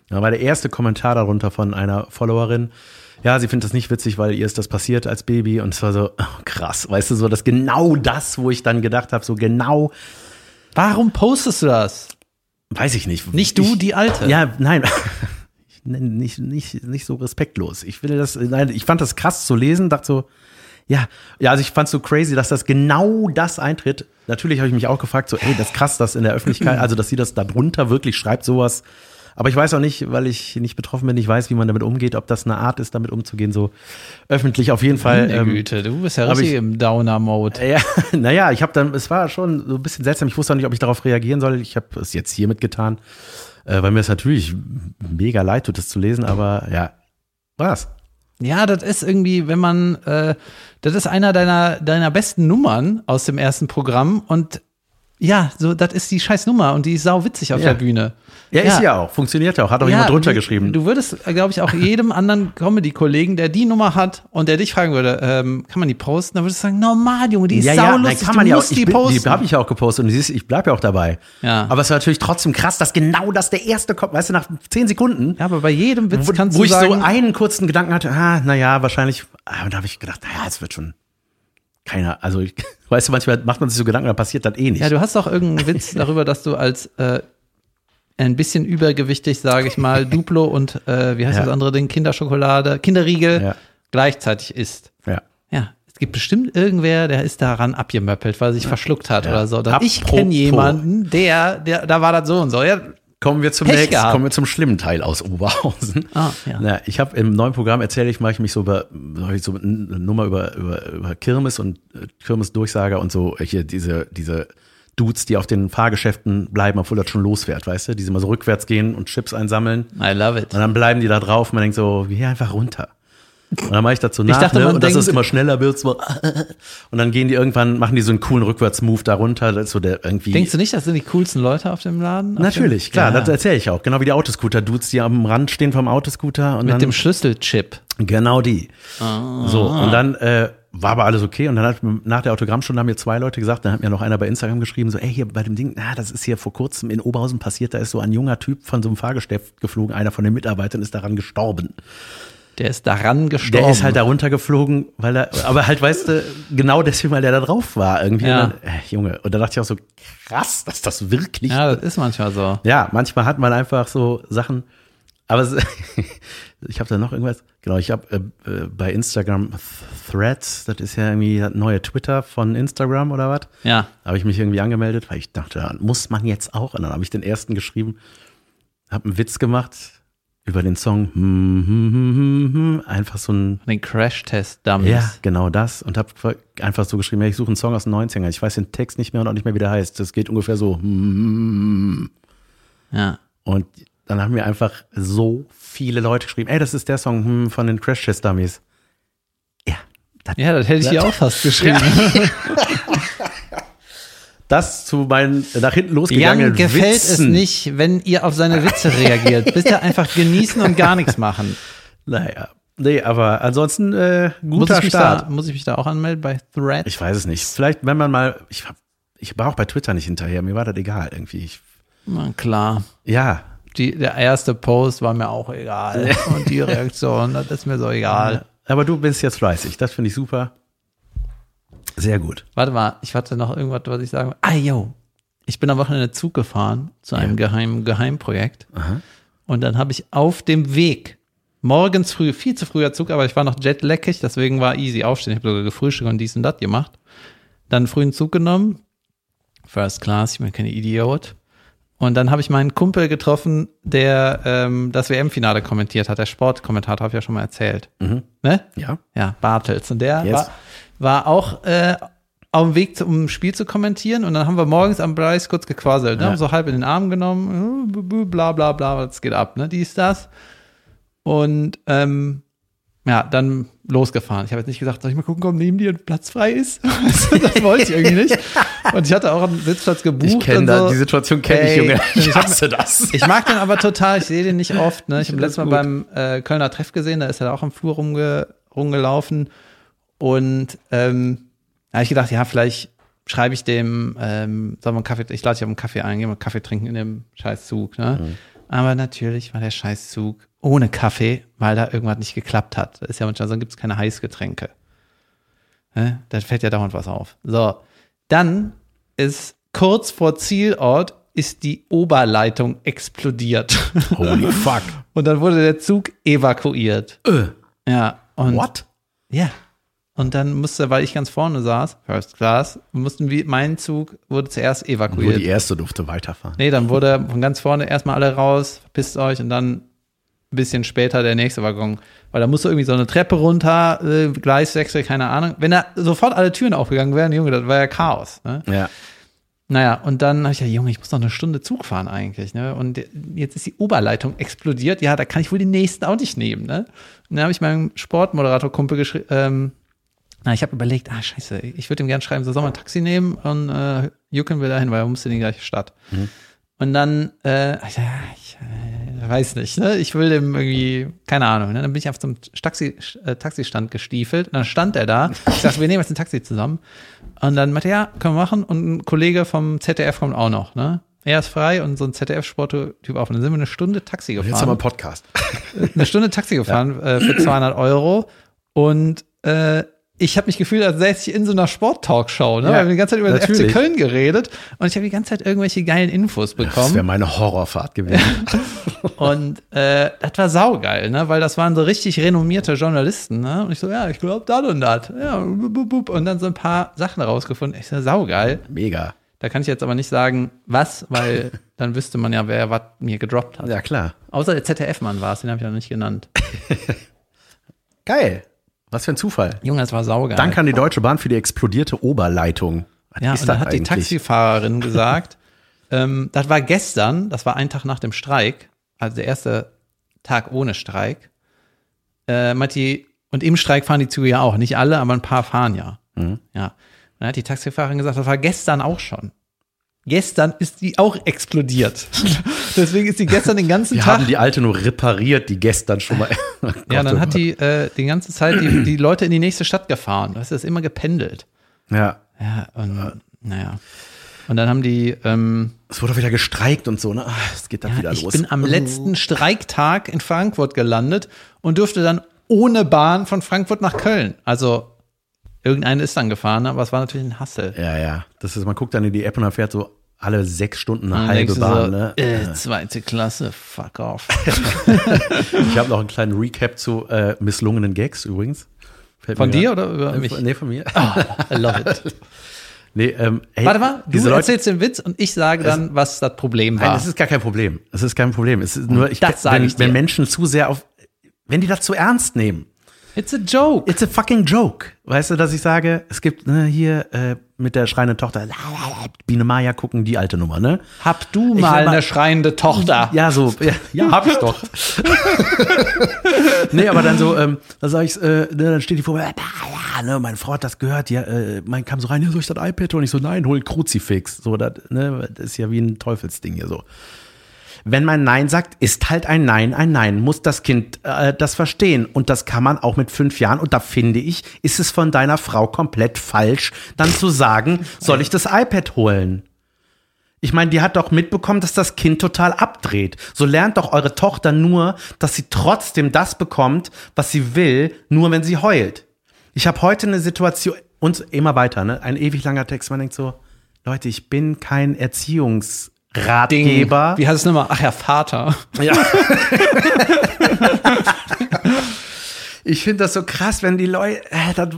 Da war der erste Kommentar darunter von einer Followerin, ja, sie findet das nicht witzig, weil ihr ist das passiert als Baby und es war so, oh, krass, weißt du, so das genau das, wo ich dann gedacht habe, so genau, Warum postest du das? weiß ich nicht. Nicht du, ich, die Alte. Ja, nein. Nenne nicht, nicht, nicht so respektlos. Ich finde das, nein, ich fand das krass zu lesen, dachte so, ja, ja, also ich fand so crazy, dass das genau das eintritt. Natürlich habe ich mich auch gefragt, so, ey, das ist krass, dass in der Öffentlichkeit, also dass sie das da drunter wirklich schreibt, sowas. Aber ich weiß auch nicht, weil ich nicht betroffen bin, ich weiß, wie man damit umgeht, ob das eine Art ist, damit umzugehen, so öffentlich auf jeden Fall. Meine ähm, Güte, du bist ja richtig ich- im Downer-Mode. ja, naja, ich habe dann, es war schon so ein bisschen seltsam. Ich wusste auch nicht, ob ich darauf reagieren soll. Ich habe es jetzt hiermit getan, äh, weil mir es natürlich mega leid tut, das zu lesen, aber ja, war's. Ja, das ist irgendwie, wenn man, äh, das ist einer deiner, deiner besten Nummern aus dem ersten Programm und ja, so, das ist die scheiß Nummer und die ist sau witzig auf Ja. der Bühne. Ja, ist ja auch. Funktioniert ja auch. Hat auch jemand drunter du, geschrieben. Du würdest, glaube ich, auch jedem anderen Comedy-Kollegen, der die Nummer hat und der dich fragen würde, ähm, kann man die posten? Dann würdest du sagen, normal, Junge, die ist ja, sau ja, lustig, kann man du ja auch. Ich die bin, posten. die habe ich ja auch gepostet und siehst, ich bleibe ja auch dabei. Ja. Aber es war natürlich trotzdem krass, dass genau das der erste kommt, weißt du, nach zehn Sekunden, ja, aber bei jedem Witz wo, kannst wo du ich sagen, so einen kurzen Gedanken hatte, ah, naja, wahrscheinlich, ah, und da habe ich gedacht, naja, es wird schon keiner, also weißt du, manchmal macht man sich so Gedanken, dann passiert das eh nicht. Ja, du hast doch irgendeinen Witz darüber, dass du als äh, ein bisschen übergewichtig, sage ich mal, Duplo und äh, wie heißt Ja. das andere Ding, Kinderschokolade, Kinderriegel Ja. gleichzeitig isst. ja. Ja, es gibt bestimmt irgendwer, der ist daran abgemöppelt, weil er sich verschluckt hat Ja. oder so. Dann ich kenne jemanden, der, der, da war das so und so. Ja, Kommen wir zum Pech nächsten, gehabt. kommen wir zum schlimmen Teil aus Oberhausen. Ah, ja. Na, ich habe im neuen Programm erzähle ich, mache ich mich so über ich so eine Nummer über, über, über Kirmes und äh, Kirmesdurchsager und so hier diese diese Dudes, die auf den Fahrgeschäften bleiben, obwohl das schon losfährt, weißt du, die immer so rückwärts gehen und Chips einsammeln I love it. und dann bleiben die da drauf und man denkt so, geh einfach runter. Und dann mache ich dazu nach, dachte, ne? und dass es immer schneller wird. So, und dann gehen die irgendwann, machen die so einen coolen Rückwärtsmove da runter. Das ist so der irgendwie. Denkst du nicht, das sind die coolsten Leute auf dem Laden? Auf Natürlich, dem, klar, ja. das erzähle ich auch. Genau wie die Autoscooter-Dudes, die am Rand stehen vom Autoscooter. Und Mit dann, dem Schlüsselchip. Genau die. Ah. So, und dann äh, war aber alles okay. Und dann hat nach der Autogrammstunde haben mir zwei Leute gesagt, dann hat mir noch einer bei Instagram geschrieben, so, ey, hier bei dem Ding, na, das ist hier vor kurzem in Oberhausen passiert, da ist so ein junger Typ von so einem Fahrgestell geflogen, einer von den Mitarbeitern ist daran gestorben. Der ist daran gestorben. Der ist halt da runtergeflogen, weil er, aber halt, weißt du, genau deswegen, weil der da drauf war irgendwie. Ja. Dann, äh, Junge, und da dachte ich auch so, krass, dass das wirklich Ja, das ist manchmal so. ja, manchmal hat man einfach so Sachen. Aber es, ich habe da noch irgendwas. Genau, ich habe äh, äh, bei Instagram Threads, das ist ja irgendwie das neue Twitter von Instagram oder was. Ja. Habe ich mich irgendwie angemeldet, weil ich dachte, muss man jetzt auch. Und dann habe ich den ersten geschrieben, habe einen Witz gemacht über den Song. hm, hm, hm, hm, hm, Einfach so ein Den Crash-Test-Dummies. ja, genau das. Und habe einfach so geschrieben, ja, ich suche einen Song aus den 90ern. Ich weiß den Text nicht mehr und auch nicht mehr, wie der heißt. Das geht ungefähr so. hm, hm, hm, hm. ja. Und dann haben mir einfach so viele Leute geschrieben, ey, das ist der Song hm, von den Crash Test Dummies. Ja, das, Ja, das hätte ich dir auch fast geschrieben. Das zu meinen nach hinten Jan losgegangenen gefällt es Witzen. nicht, wenn ihr auf seine Witze reagiert. Bitte einfach genießen und gar nichts machen. Naja, nee, aber ansonsten äh, Muss guter ich, mich Start. da, muss ich mich da auch anmelden bei Thread? Ich weiß es nicht. Vielleicht, wenn man mal, ich, hab, ich war auch bei Twitter nicht hinterher, mir war das egal irgendwie. Ich, Na klar. ja, Die, der erste Post war mir auch egal. Und die Reaktion, das ist mir so egal. aber du bist jetzt fleißig, das finde ich super. Sehr gut. Warte mal, ich hatte noch irgendwas, was ich sagen will. Ah, yo. Ich bin am Wochenende Zug gefahren zu einem geheimen Geheimprojekt. Und dann habe ich auf dem Weg, morgens früh, viel zu früher Zug, aber ich war noch jetlackig, deswegen war easy aufstehen. Ich habe sogar gefrühstückt und dies und das gemacht. Dann einen frühen Zug genommen. First Class, ich bin kein Idiot. Und dann habe ich meinen Kumpel getroffen, der ähm, das WM-Finale kommentiert hat, der Sportkommentator, habe ich ja schon mal erzählt. Ne? Ja. Ja, Bartels. Und der Yes. war, war auch äh, auf dem Weg, zum, um Spiel zu kommentieren. Und dann haben wir morgens am Preis kurz gequasselt, ne? Ja. haben so halb in den Arm genommen, äh, bla bla bla, was geht ab, ne? Dies, das. Und ähm, ja, dann losgefahren. Ich habe jetzt nicht gesagt, soll ich mal gucken, ob neben dir ein Platz frei ist? das wollte ich irgendwie nicht. Und ich hatte auch einen Sitzplatz gebucht. Ich kenne so. die Situation kenne ich, Junge. Ich ich hab- hasse das. Ich mag den aber total, ich sehe den nicht oft. Ne? Ich habe find das letztes Mal beim äh, Kölner Treff gesehen, da ist er auch am Flur rumge rumgelaufen. Und ähm, da habe ich gedacht, ja, vielleicht schreibe ich dem, ähm, sagen wir einen Kaffee, ich lade dich auf einen Kaffee ein, gehen wir Kaffee trinken in dem Scheißzug, ne? Mhm. Aber natürlich war der Scheißzug ohne Kaffee, weil da irgendwas nicht geklappt hat. Das ist ja manchmal so, gibt es keine Heißgetränke. Ne? Da fällt ja dauernd was auf. So, dann ist kurz vor Zielort ist die Oberleitung explodiert. Holy fuck. Und dann wurde der Zug evakuiert. Äh, Ja. Und what? ja. Und dann musste, weil ich ganz vorne saß, First Class, mussten wir, mein Zug wurde zuerst Nur evakuiert. die erste durfte weiterfahren. Nee, dann wurde von ganz vorne erstmal alle raus, verpisst euch und dann ein bisschen später der nächste Waggon. Weil da musste irgendwie so eine Treppe runter, äh, Gleiswechsel, keine Ahnung. Wenn da sofort alle Türen aufgegangen wären, Junge, das war ja Chaos. Ne? Ja. Naja, und dann habe ich ja, Junge, ich muss noch eine Stunde Zug fahren eigentlich, ne? Und jetzt ist die Oberleitung explodiert. Ja, da kann ich wohl den nächsten auch nicht nehmen, ne? Und dann habe ich meinem Sportmoderator-Kumpel geschrieben, ähm, na, ich habe überlegt, ah, scheiße, ich würde ihm gerne schreiben, so soll man ein Taxi nehmen und äh, Jucken will dahin, weil er musste in die gleiche Stadt. Und dann, äh, ich, ja, äh, weiß nicht, ne? Ich will dem irgendwie, keine Ahnung, ne? Dann bin ich auf zum Taxi, äh, Taxistand gestiefelt und dann stand er da. Ich sagte, wir nehmen jetzt ein Taxi zusammen. Und dann meinte er, ja, können wir machen. Und ein Kollege vom ZDF kommt auch noch, ne? Er ist frei und so ein ZDF-Sporttyp auch. Und dann sind wir eine Stunde Taxi Jetzt haben wir gefahren. einen Podcast. Eine Stunde Taxi gefahren äh, für 200 Euro. Und äh, ich habe mich gefühlt, als säße ich in so einer Sport-Talkshow. Ne? Ja, wir haben die ganze Zeit über den. FC Köln geredet. Und ich habe die ganze Zeit irgendwelche geilen Infos Das bekommen. wäre meine Horrorfahrt gewesen. Und äh, das war saugeil, ne? Weil das waren so richtig renommierte Journalisten, ne? Und ich so, ja, ich glaube das und das. Ja, und dann so ein paar Sachen rausgefunden. Ich so, saugeil. Mega. Da kann ich jetzt aber nicht sagen, was, weil dann wüsste man ja, wer was mir gedroppt hat. Ja, klar. Außer der ZDF-Mann war es, den habe ich noch nicht genannt. Geil. Was für ein Zufall. Junge, das war saugeil. Danke an die Deutsche Bahn für die explodierte Oberleitung. Was Ja, ist und dann hat die eigentlich? Taxifahrerin gesagt, ähm, das war gestern, das war ein Tag nach dem Streik, also der erste Tag ohne Streik. Äh, die, und im Streik fahren die Züge ja auch, nicht alle, aber ein paar fahren ja. Mhm. Ja. Dann hat die Taxifahrerin gesagt, das war gestern auch schon. Gestern ist die auch explodiert. Deswegen ist die gestern den ganzen Wir Tag. haben die alte nur repariert, die gestern schon mal. Oh ja, dann oh hat die äh, die ganze Zeit die, die Leute in die nächste Stadt gefahren. Das ist immer gependelt. Ja. Ja, und naja. Und dann haben die, ähm, Es wurde wieder gestreikt und so, ne? Ah, Es geht dann ja, wieder ich los. bin am letzten Streiktag in Frankfurt gelandet und durfte dann ohne Bahn von Frankfurt nach Köln. Also irgendeine ist dann gefahren, aber es war natürlich ein Hassel. ja, ja. Das ist, man guckt dann in die App und dann fährt so alle sechs Stunden eine halbe Bahn, so, ne? äh, zweite Klasse, fuck off. Ich habe noch einen kleinen Recap zu äh, misslungenen Gags übrigens. Fällt Von dir grad- oder über Äh, mich? Nee, von mir. I love it. Nee, ähm, hey, Warte mal, du Leute, erzählst den Witz und ich sage dann, was das Problem Nein, war. das ist gar kein Problem. Es ist kein Problem. Es ist nur, ich, das sage wenn, ich dir. wenn Menschen zu sehr auf, wenn die das zu ernst nehmen. It's a joke. It's a fucking joke. Weißt du, dass ich sage, es gibt ne, hier äh, mit der schreienden Tochter, la, la, la, Biene Maya gucken, die alte Nummer, ne? Hab du mal mal- eine schreiende Tochter? Ja, so, ja, ja hab ich doch. nee, aber dann so, ähm, dann sag ich, äh, ne, dann steht die vor mir, ja, ne, meine Frau hat das gehört, ja, äh, mein kam so rein, ja, soll ich das iPad holen? Ich so, nein, hol ein Kruzifix. So, das, ne, das ist ja wie ein Teufelsding hier so. Wenn man Nein sagt, ist halt ein Nein ein Nein. Muss das Kind äh, das verstehen. Und das kann man auch mit fünf Jahren. Und da finde ich, ist es von deiner Frau komplett falsch, dann zu sagen, soll ich das iPad holen? Ich meine, die hat doch mitbekommen, dass das Kind total abdreht. So lernt doch eure Tochter nur, dass sie trotzdem das bekommt, was sie will, nur wenn sie heult. Ich habe heute eine Situation, und immer weiter, ne? Ein ewig langer Text, man denkt so, Leute, ich bin kein Erziehungsratgeber. Wie heißt es nochmal? Ach ja, Vater. Ja. Ich finde das so krass, wenn die Leute, äh, das,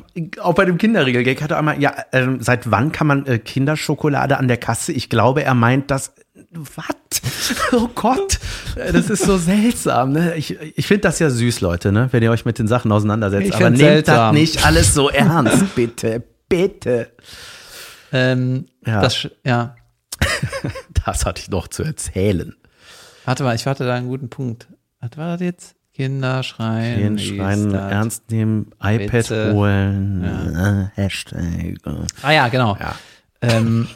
auch bei dem Kinderriegel-Gag hat er einmal, ja, ähm, seit wann kann man äh, Kinderschokolade an der Kasse? Ich glaube, er meint das, was? Oh Gott, Äh, das ist so seltsam, ne? Ich, ich finde das ja süß, Leute, ne? Wenn ihr euch mit den Sachen auseinandersetzt. Ich Aber nehmt das seltsam. nicht alles so ernst, bitte, bitte. Ähm, Ja. Das, ja. Das hatte ich noch zu erzählen. Warte mal, ich hatte da einen guten Punkt. Was war das jetzt? Kinder schreien. Den Schreien ernst nehmen, iPad Witze. holen, äh, Hashtag. Ah ja, genau. Ja. Ähm,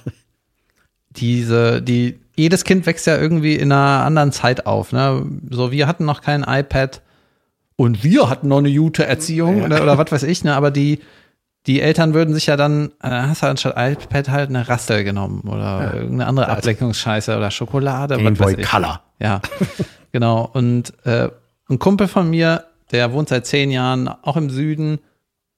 diese, die, jedes Kind wächst ja irgendwie in einer anderen Zeit auf. Ne? So, wir hatten noch kein iPad und wir hatten noch eine gute Erziehung oder, oder was weiß ich, ne? Aber die, die Eltern würden sich ja dann, äh, hast du anstatt iPad halt eine Raster genommen oder irgendeine andere Ablenkungsscheiße oder Schokolade. Game was weiß Boy. Color. Ja, genau. Und äh, ein Kumpel von mir, der wohnt seit zehn Jahren auch im Süden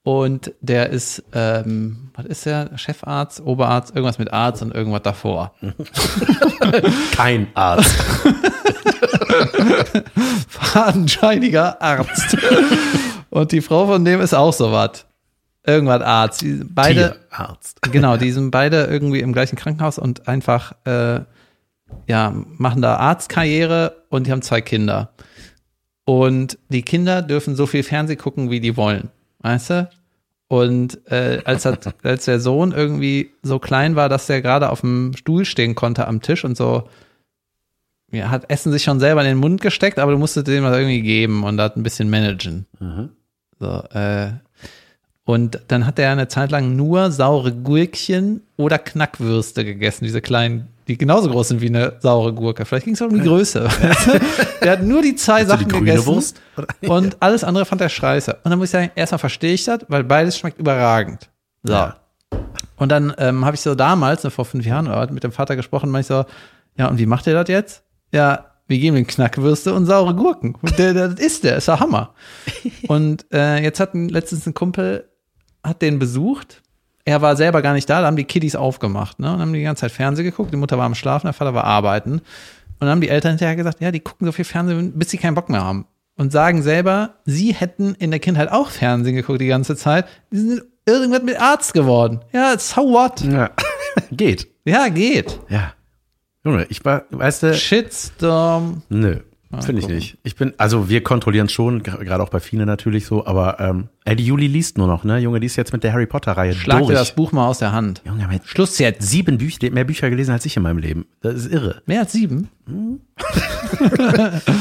und der ist, ähm, was ist der? Chefarzt, Oberarzt, irgendwas mit Arzt und irgendwas davor. Kein Arzt. Fadenscheiniger Arzt. und die Frau von dem ist auch sowas. Irgendwas Arzt. Die, beide, Tierarzt. genau, die sind beide irgendwie im gleichen Krankenhaus und einfach, äh, ja, machen da Arztkarriere und die haben zwei Kinder. Und die Kinder dürfen so viel Fernsehen gucken, wie die wollen. Weißt du? Und äh, als, das, als der Sohn irgendwie so klein war, dass der gerade auf dem Stuhl stehen konnte am Tisch und so, ja, hat Essen sich schon selber in den Mund gesteckt, aber du musstest dem was irgendwie geben und das ein bisschen managen. So, äh, und dann hat er eine Zeit lang nur saure Gurkchen oder Knackwürste gegessen, diese kleinen, die genauso groß sind wie eine saure Gurke. Vielleicht ging es auch um die Größe. der hat nur die zwei Sachen die gegessen. Wurst? Und alles andere fand er scheiße. Und dann muss ich sagen, erstmal verstehe ich das, weil beides schmeckt überragend. So. Ja. Und dann ähm, habe ich so damals, vor fünf Jahren mit dem Vater gesprochen, meinte ich so, ja, und wie macht ihr das jetzt? Ja, wir geben ihm Knackwürste und saure Gurken. Und der, der, das ist der, ist der Hammer. Und äh, jetzt hat letztens ein Kumpel, hat den besucht. Er war selber gar nicht da, da haben die Kiddies aufgemacht, ne? Und haben die ganze Zeit Fernsehen geguckt. Die Mutter war am Schlafen, der Vater war arbeiten. Und dann haben die Eltern hinterher gesagt, ja, die gucken so viel Fernsehen, bis sie keinen Bock mehr haben. Und sagen selber, sie hätten in der Kindheit auch Fernsehen geguckt die ganze Zeit. Die sind irgendwas mit Arzt geworden. Ja, so what? Ja. Geht. Ja, geht. Ja. Junge, ich war, weißt du, Shitstorm. nö. Finde ich gucken. nicht. Ich bin, also wir kontrollieren es schon, gerade auch bei Fine natürlich so, aber ähm, ey, die Juli liest nur noch, ne? Junge, die ist jetzt mit der Harry Potter-Reihe Schlag durch. dir das Buch mal aus der Hand. Junge, mit Schluss jetzt. sieben Bücher, mehr Bücher gelesen als ich in meinem Leben. Das ist irre. Mehr als sieben?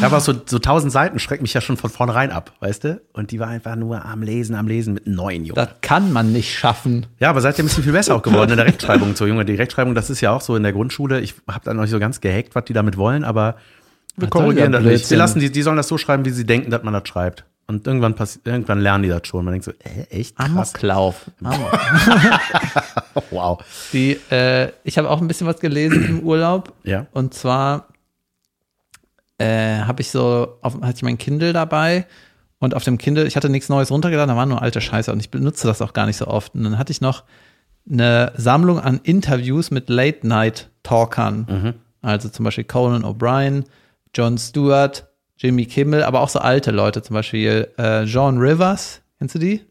Aber so, so tausend Seiten schreckt mich ja schon von vornherein ab, weißt du? Und die war einfach nur am Lesen, am Lesen mit neun, Junge. Das kann man nicht schaffen. Ja, aber seitdem ist sie viel besser auch geworden in der Rechtschreibung so, Junge. Die Rechtschreibung, das ist ja auch so in der Grundschule. Ich habe da noch nicht so ganz gehackt, was die damit wollen, aber wir korrigieren das nicht. Wir lassen die, die sollen das so schreiben, wie sie denken, dass man das schreibt. Und irgendwann passiert, irgendwann lernen die das schon. Man denkt so, äh, echt krass. Amoklauf. Amok. Wow. Die, äh, ich habe auch ein bisschen was gelesen im Urlaub. Ja. Und zwar äh, habe ich so, auf, hatte ich mein Kindle dabei und auf dem Kindle, ich hatte nichts Neues runtergeladen, da war nur alte Scheiße und ich benutze das auch gar nicht so oft. Und dann hatte ich noch eine Sammlung an Interviews mit Late-Night-Talkern. Also zum Beispiel Conan O'Brien, Jon Stewart, Jimmy Kimmel, aber auch so alte Leute, zum Beispiel äh, John Rivers, kennst du die?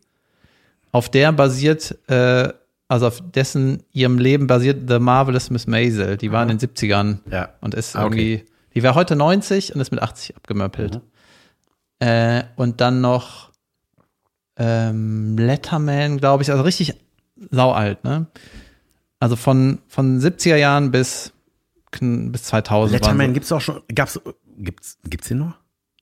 Auf der basiert, äh, also auf dessen ihrem Leben basiert The Marvelous Miss Maisel. Die war in den 70ern Ja. und ist Ah, okay. irgendwie, die wäre heute 90 und ist mit 80 abgemöppelt. Äh, und dann noch ähm, Letterman, glaube ich, also richtig saualt, ne? Also von, von 70er Jahren bis, bis 2000. waren Letterman gibt's auch schon, gab's, gibt's, gibt's den noch?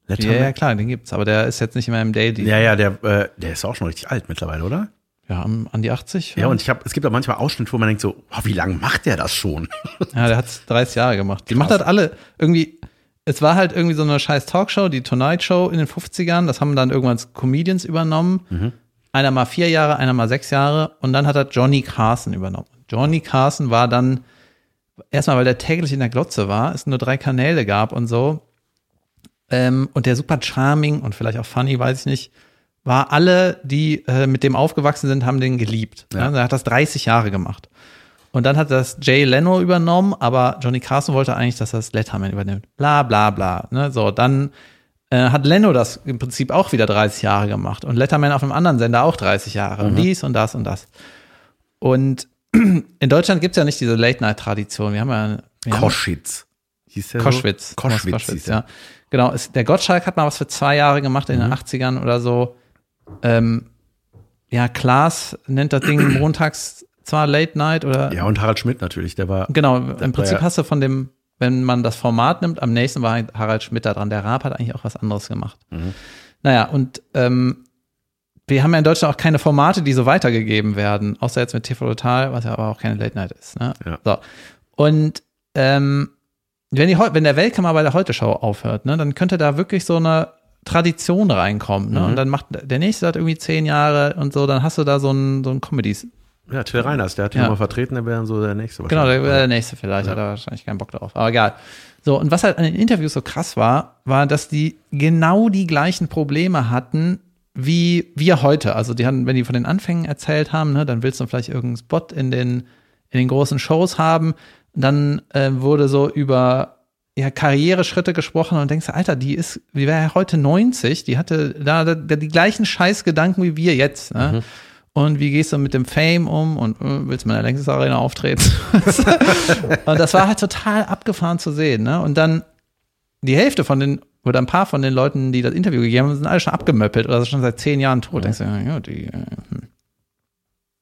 Ja, Letterman? ja, klar, den gibt's, aber der ist jetzt nicht mehr im Daily. Ja, ja, der, äh, der ist auch schon richtig alt mittlerweile, oder? Ja, an die 80. Ja, und ich habe, es gibt auch manchmal Ausschnitte, wo man denkt so, oh, wie lange macht der das schon? Ja, der hat 30 Jahre gemacht. Die macht halt alle irgendwie. Es war halt irgendwie so eine scheiß Talkshow, die Tonight Show in den 50ern. Das haben dann irgendwann Comedians übernommen. Einer mal vier Jahre, einer mal sechs Jahre. Und dann hat er Johnny Carson übernommen. Johnny Carson war dann, erstmal, weil der täglich in der Glotze war, es nur drei Kanäle gab und so. Ähm, und der super charming und vielleicht auch funny, weiß ich nicht, war alle, die äh, mit dem aufgewachsen sind, haben den geliebt. Ja. er hat das 30 Jahre gemacht. Und dann hat das Jay Leno übernommen, aber Johnny Carson wollte eigentlich, dass das Letterman übernimmt. Bla bla bla. Ne? So, dann äh, hat Leno das im Prinzip auch wieder 30 Jahre gemacht und Letterman auf einem anderen Sender auch 30 Jahre und dies und das und das. Und in Deutschland gibt's ja nicht diese Late-Night-Tradition. Wir haben ja wir haben- Koschwitz. Hieß der Koschwitz. So? Koschwitz, der. ja. Genau, es, der Gottschalk hat mal was für zwei Jahre gemacht in Mhm. den 80ern oder so. Ähm, ja, Klaas nennt das Ding montags zwar Late Night oder Ja, und Harald Schmidt natürlich, der war, genau, im Prinzip ja- hast du von dem, wenn man das Format nimmt, am nächsten war Harald Schmidt da dran. Der Raab hat eigentlich auch was anderes gemacht. Mhm. Naja, und ähm, wir haben ja in Deutschland auch keine Formate, die so weitergegeben werden, außer jetzt mit TV Total, was ja aber auch keine Late Night ist. Ne? Ja. So. Und ähm, wenn, die, wenn der Weltkammer bei der Heute-Show aufhört, ne, dann könnte da wirklich so eine Tradition reinkommt. Ne? Und dann macht der nächste hat irgendwie zehn Jahre und so, dann hast du da so ein, so ein Comedies. Ja, Till Reiners, der hat ihn Ja. mal vertreten, der wäre dann so der nächste. Genau, der wäre der nächste vielleicht, hat er wahrscheinlich keinen Bock drauf. Aber egal. So, und was halt an den Interviews so krass war, war, dass die genau die gleichen Probleme hatten wie wir heute. Also die hatten, wenn die von den Anfängen erzählt haben, ne, dann willst du vielleicht irgendeinen Spot in den, in den großen Shows haben. Dann äh, wurde so über ja, Karriereschritte gesprochen und denkst, Alter, die ist, die wäre ja heute 90, die hatte da, da, die gleichen Scheißgedanken wie wir jetzt. Ne? Und wie gehst du mit dem Fame um und äh, willst du mal in der Längstes Arena auftreten? und das war halt total abgefahren zu sehen. Ne? Und dann die Hälfte von den, oder ein paar von den Leuten, die das Interview gegeben haben, sind alle schon abgemöppelt oder schon seit zehn Jahren tot. Denkst du, ja, die, äh, hm.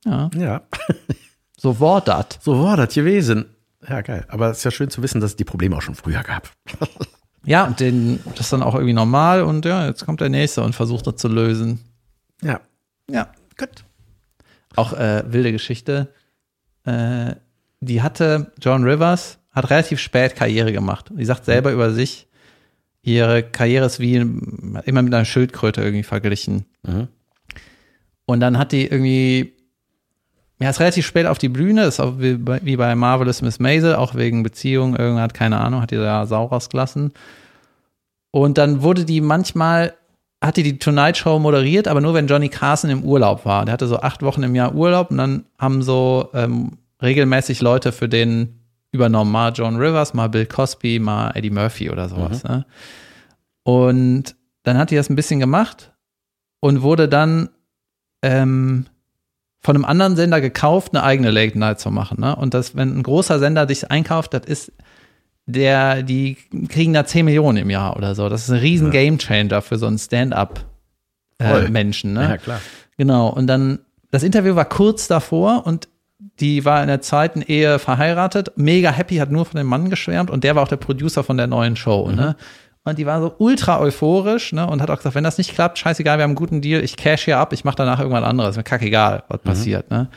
ja, Ja, so war das. so war das gewesen. Ja, geil. Aber es ist ja schön zu wissen, dass es die Probleme auch schon früher gab. Ja, und den, das ist dann auch irgendwie normal und ja, jetzt kommt der Nächste und versucht das zu lösen. Ja. Ja, gut. Auch äh, wilde Geschichte. Äh, die hatte, John Rivers hat relativ spät Karriere gemacht. Die sagt selber über sich, ihre Karriere ist wie immer mit einer Schildkröte irgendwie verglichen. Mhm. Und dann hat die irgendwie, ja, ist relativ spät auf die Bühne, ist auch wie bei, wie bei Marvelous Miss Maisel, auch wegen Beziehung, irgendwann hat keine Ahnung, hat die da Sau rausgelassen. Und dann wurde die manchmal, hat die die Tonight Show moderiert, aber nur wenn Johnny Carson im Urlaub war. Der hatte so acht Wochen im Jahr Urlaub und dann haben so ähm, regelmäßig Leute für den übernommen. Mal John Rivers, mal Bill Cosby, mal Eddie Murphy oder sowas. Ne? Und dann hat die das ein bisschen gemacht und wurde dann ähm, von einem anderen Sender gekauft, eine eigene Late Night zu machen. Ne? Und das, wenn ein großer Sender dich einkauft, das ist der, die kriegen da 10 Millionen im Jahr oder so. Das ist ein riesen Gamechanger für so einen. Stand-up-Menschen. ne? Ja, klar. Genau. Und dann, das Interview war kurz davor und die war in der zweiten Ehe verheiratet, mega happy, hat nur von dem Mann geschwärmt und der war auch der Producer von der neuen Show, ne? Und die war so ultra euphorisch, ne? Und hat auch gesagt, wenn das nicht klappt, scheißegal, wir haben einen guten Deal, ich cash hier ab, ich mache danach irgendwas anderes, mir kackegal, was passiert, ne?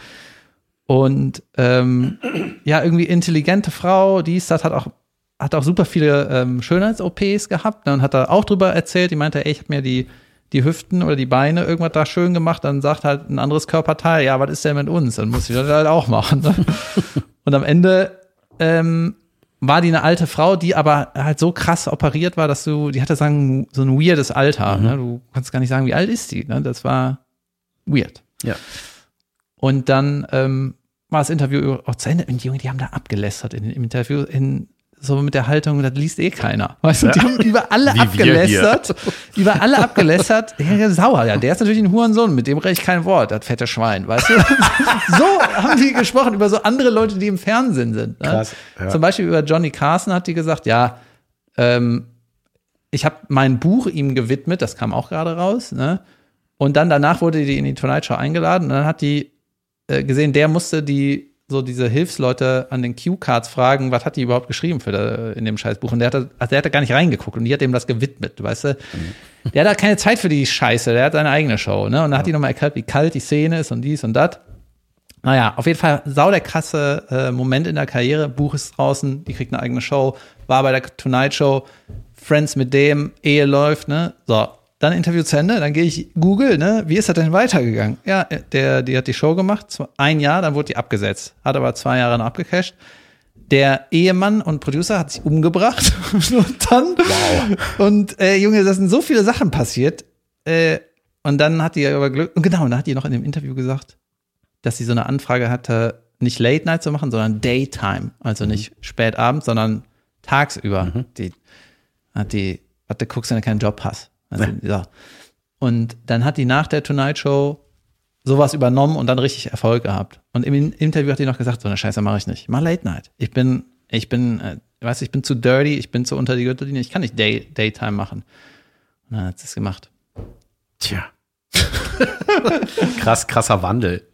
Und ähm, ja, irgendwie intelligente Frau, die ist das, hat auch hat auch super viele ähm, Schönheits-OPs gehabt ne, und hat da auch drüber erzählt. Die meinte, ey, ich habe mir die, die Hüften oder die Beine irgendwas da schön gemacht. Dann sagt halt ein anderes Körperteil, ja, was ist denn mit uns? Dann muss ich das halt auch machen. Ne? und am Ende ähm, war die eine alte Frau, die aber halt so krass operiert war, dass du, die hatte sagen, so ein weirdes Alter. Ne? Du kannst gar nicht sagen, wie alt ist die. Ne? Das war weird. Ja. Und dann ähm, war das Interview auch zu Ende. Und die Junge, die haben da abgelästert in, im Interview, in, so mit der Haltung, das liest eh keiner. Weißt du, die haben über alle Wie abgelästert. Über alle abgelästert. Der ist sauer, ja. Der ist natürlich ein Hurensohn, mit dem rede ich kein Wort, das fette Schwein, weißt du? so haben die gesprochen über so andere Leute, die im Fernsehen sind. Ne? Krass, ja. Zum Beispiel über Johnny Carson hat die gesagt, ja, ähm, ich habe mein Buch ihm gewidmet, das kam auch gerade raus, ne? Und dann danach wurde die in die Tonight Show eingeladen und dann hat die äh, gesehen, der musste die so diese Hilfsleute an den Cue-Cards fragen, was hat die überhaupt geschrieben für da, in dem Scheißbuch? Und der hatte, also der hat da gar nicht reingeguckt und die hat dem das gewidmet, weißt du? Der hat da keine Zeit für die Scheiße, der hat seine eigene Show, ne? Und dann hat die nochmal erklärt, wie kalt die Szene ist und dies und das. Naja, auf jeden Fall sau der krasse äh, Moment in der Karriere. Buch ist draußen, die kriegt eine eigene Show, war bei der Tonight Show, Friends mit dem, Ehe läuft, ne? So, dann Interview zu Ende, dann gehe ich Google, ne? Wie ist das denn weitergegangen? Ja, der, die hat die Show gemacht, ein Jahr, dann wurde die abgesetzt, hat aber zwei Jahre noch abgecasht. Der Ehemann und Producer hat sich umgebracht und dann und äh, Junge, das sind so viele Sachen passiert. Äh, und dann hat die aber Glück, und genau, und dann hat die noch in dem Interview gesagt, dass sie so eine Anfrage hatte, nicht Late Night zu machen, sondern Daytime. Also nicht spät abends, sondern tagsüber. Die hat die, warte, guckst, wenn du keinen Job hast. Also, ja. Und dann hat die nach der Tonight Show sowas übernommen und dann richtig Erfolg gehabt. Und im In- Interview hat die noch gesagt, so eine Scheiße mache ich nicht. Ich mach Late Night. Ich bin, ich bin, äh, weißt du, ich bin zu dirty, ich bin zu unter die Gürtellinie, ich kann nicht Day, Daytime machen. Und dann hat sie es gemacht. Tja. Krass, krasser Wandel.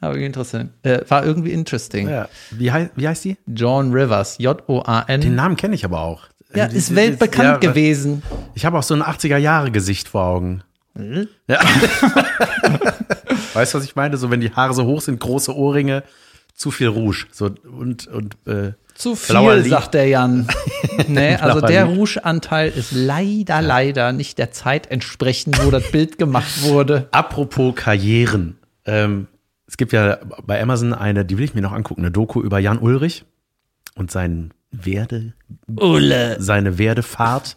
Aber irgendwie interessant. Äh, war irgendwie interesting. Ja. Wie, hei wie heißt die? John Rivers, J-O-A-N. Den Namen kenne ich aber auch. Ja, Die- ist die- weltbekannt ja, gewesen. Ich habe auch so ein 80er-Jahre-Gesicht vor Augen. Ja. weißt du, was ich meine? So, wenn die Haare so hoch sind, große Ohrringe, zu viel Rouge. So, und, und, äh, Zu viel, sagt der Jan. nee, also der Rouge-Anteil ist leider, leider nicht der Zeit entsprechend, wo das Bild gemacht wurde. Apropos Karrieren. Ähm, es gibt ja bei Amazon eine, die will ich mir noch angucken, eine Doku über Jan Ulrich und seinen Werde, Ulle. seine Werdefahrt.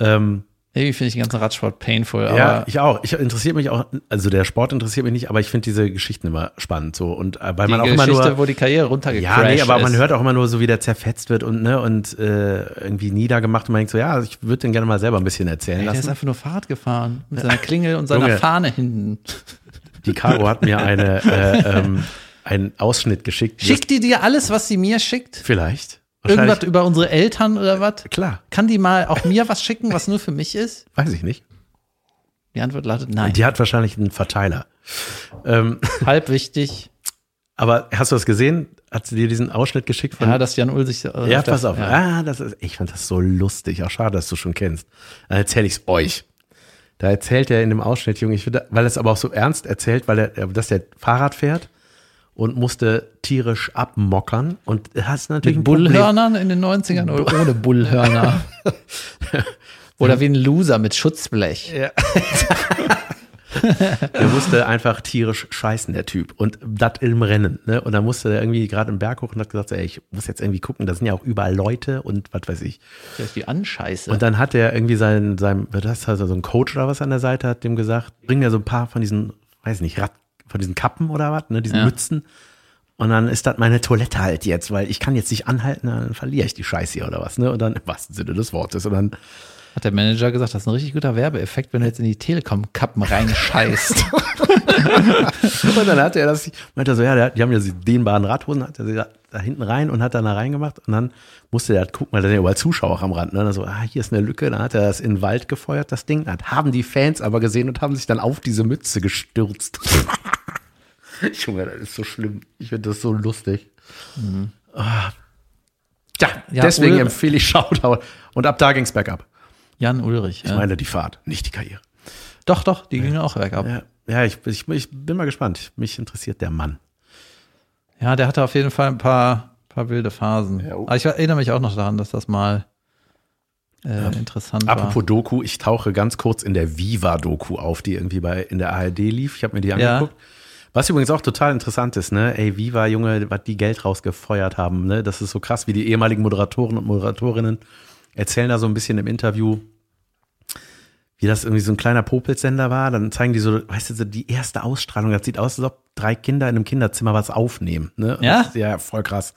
Ähm, Irgendwie finde ich den ganzen Radsport painful, ja, aber ich auch. Ich interessiert mich auch, also der Sport interessiert mich nicht, aber ich finde diese Geschichten immer spannend so. Und äh, weil die man auch Geschichte, immer nur. wo die Karriere runtergecrashed Ja, nee, aber man ist. hört auch immer nur so, wie der zerfetzt wird und, ne, und äh, irgendwie niedergemacht und man denkt so, ja, ich würde den gerne mal selber ein bisschen erzählen Ey, der ist lassen. einfach nur Fahrrad gefahren. Mit seiner Klingel und seiner Junge. Fahne hinten. Die Caro hat mir eine, äh, ähm, einen Ausschnitt geschickt. Schickt die dir alles, was sie mir schickt? Vielleicht. Irgendwas über unsere Eltern oder was? Klar, Kann die mal auch mir was schicken, was nur für mich ist? weiß ich nicht. Die Antwort lautet nein. Die hat wahrscheinlich einen Verteiler. Ähm, Halb wichtig. aber hast du das gesehen? Hat sie dir diesen Ausschnitt geschickt von Ja, dass Jan Ull sich. äh, Ja, pass auf. Ja. Ah, das ist, ich fand das so lustig. Auch schade, dass du schon kennst. Dann erzähle ich es euch. Da erzählt er in dem Ausschnitt, Junge, ich finde, weil er es aber auch so ernst erzählt, weil er, dass der Fahrrad fährt und musste tierisch abmockern und hast natürlich Mit. Bullhörnern in den 90ern oder ohne Bullhörner? oder wie ein Loser mit Schutzblech. Ja. Der musste einfach tierisch scheißen, der Typ. Und das im Rennen. Ne? Und dann musste er irgendwie gerade im Berg hoch und hat gesagt, ey, ich muss jetzt irgendwie gucken, da sind ja auch überall Leute und was weiß ich. Das ist die Anscheiße. Und dann hat er irgendwie sein, sein, das hat so ein Coach oder was an der Seite hat dem gesagt, bring mir so ein paar von diesen, weiß nicht, Rad, von diesen Kappen oder was, ne, diesen Ja. Mützen. Und dann ist das meine Toilette halt jetzt, weil ich kann jetzt nicht anhalten, dann verliere ich die Scheiße hier oder was, ne? Und dann im wahrsten Sinne des Wortes. Und dann, Hat der Manager gesagt, das ist ein richtig guter Werbeeffekt, wenn du jetzt in die Telekom-Kappen reinscheißt. und dann hat er das, meinte so, ja, der, die haben ja dehnbaren Radhosen, hat er sie da, da hinten rein und hat dann da reingemacht. Und dann musste der halt gucken, weil da sind ja überall Zuschauer auch am Rand. Ne? Und dann so, ah, hier ist eine Lücke. Dann hat er das in den Wald gefeuert, das Ding. Dann haben die Fans aber gesehen und haben sich dann auf diese Mütze gestürzt. Junge, das ist so schlimm. Ich finde das so lustig. Ah. Ja, Ja, deswegen Ulrich- empfehle ich Shoutout. Und ab da ging's bergab. Jan Ulrich. Ich Ja. meine die Fahrt, nicht die Karriere. Doch, doch, die gingen auch bergab. Ja, ja ich, ich, ich bin mal gespannt. Mich interessiert der Mann. Ja, der hatte auf jeden Fall ein paar, paar wilde Phasen. Ja. Aber ich erinnere mich auch noch daran, dass das mal äh, interessant Apropos war. Doku, ich tauche ganz kurz in der Viva-Doku auf, die irgendwie bei in der ARD lief. Ich habe mir die Ja. angeguckt. Was übrigens auch total interessant ist, ne? Ey, Viva, Junge, was die Geld rausgefeuert haben, ne? Das ist so krass, wie die ehemaligen Moderatoren und Moderatorinnen erzählen da so ein bisschen im Interview, wie das irgendwie so ein kleiner Popelsender war. Dann zeigen die so, weißt du, so die erste Ausstrahlung. Das sieht aus, als ob drei Kinder in einem Kinderzimmer was aufnehmen. Ne? Und Ja? Ja, voll krass.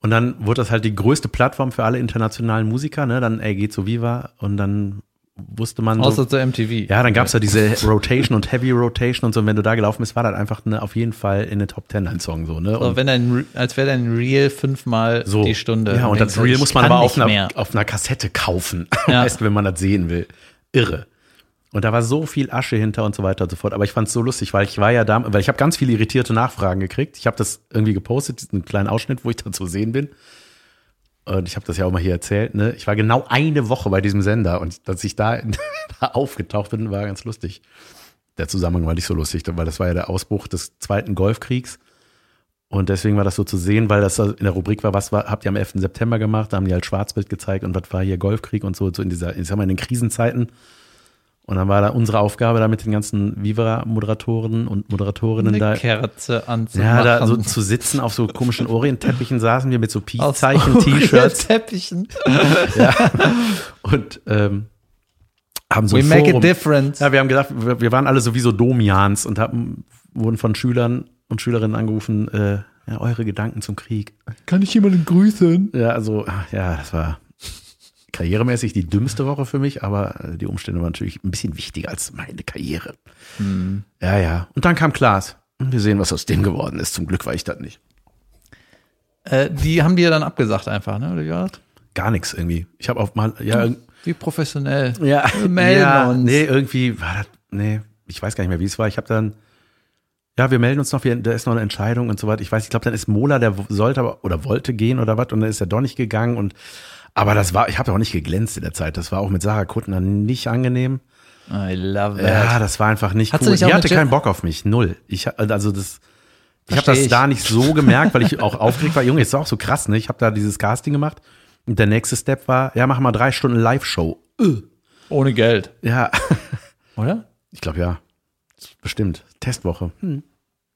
Und dann wurde das halt die größte Plattform für alle internationalen Musiker. Ne? Dann, ey, geht so Viva. Und dann wusste man so, Außer zur MTV. ja, dann gab's ja diese Rotation und Heavy Rotation und so. Und wenn du da gelaufen bist, war das einfach eine, auf jeden Fall in den Top Ten ein Song so, ne? So, wenn dein, Re- als wäre dein Reel fünfmal so. die Stunde. Ja, und das Reel muss man aber auf einer, auf einer Kassette kaufen. Ja. Weißt du, wenn man das sehen will. Irre. Und da war so viel Asche hinter und so weiter und so fort. Aber ich fand's so lustig, weil ich war ja da, weil ich habe ganz viele irritierte Nachfragen gekriegt. Ich habe das irgendwie gepostet, einen kleinen Ausschnitt, wo ich dann zu sehen bin. Und ich habe das ja auch mal hier erzählt. Ne? Ich war genau eine Woche bei diesem Sender und dass ich da, da aufgetaucht bin, war ganz lustig. Der Zusammenhang war nicht so lustig, weil das war ja der Ausbruch des Zweiten Golfkriegs. Und deswegen war das so zu sehen, weil das in der Rubrik war, was war, habt ihr am 11. September gemacht? Da haben die halt Schwarzbild gezeigt und was war hier Golfkrieg und so, so in dieser, ich sag mal, in den Krisenzeiten. Und dann war da unsere Aufgabe, da mit den ganzen Viva-Moderatoren und Moderatorinnen da, Eine Kerze anzumachen. ja, da so zu sitzen auf so komischen Orientteppichen saßen wir mit so Peace-Zeichen-T-Shirts Teppichen. und ähm, haben so We ein make a Forum. difference. Ja, wir haben gedacht, wir, wir waren alle sowieso Domians und haben, wurden von Schülern und Schülerinnen angerufen, äh, ja, eure Gedanken zum Krieg. Kann ich jemanden grüßen? Ja, also, ja, das war karrieremäßig die dümmste Woche für mich, aber äh, die Umstände waren natürlich ein bisschen wichtiger als meine Karriere. Hm. Ja, ja. Und dann kam Klaas. Und wir sehen, was aus dem geworden ist. Zum Glück war ich das nicht. Äh, die haben dir dann abgesagt einfach, ne? Oder wie war das? Gar nichts irgendwie. Ich habe auf mal, ja, Wie professionell. ja, Wir melden ja, uns. nee, irgendwie war das, nee, ich weiß gar nicht mehr, wie es war. Ich habe dann, ja, wir melden uns noch, wir, da ist noch eine Entscheidung und so weiter. Ich weiß, ich glaube, dann ist Mola, der sollte aber oder wollte gehen oder was und dann ist er doch nicht gegangen und aber das war, ich habe ja auch nicht geglänzt in der Zeit. Das war auch mit Sarah Kuttner nicht angenehm. I love that. Ja, das war einfach nicht Hat sie cool. Die hatte keinen Bock auf mich, null. Ich also das, Ich habe das ich. da nicht so gemerkt, weil ich auch aufgeregt war. Junge, ist auch so krass, ne? Ich habe da dieses Casting gemacht und der nächste Step war, ja, mach mal drei Stunden Live-Show. Ohne Geld. Ja, Oder? ich glaube ja. Bestimmt. Testwoche. Hm.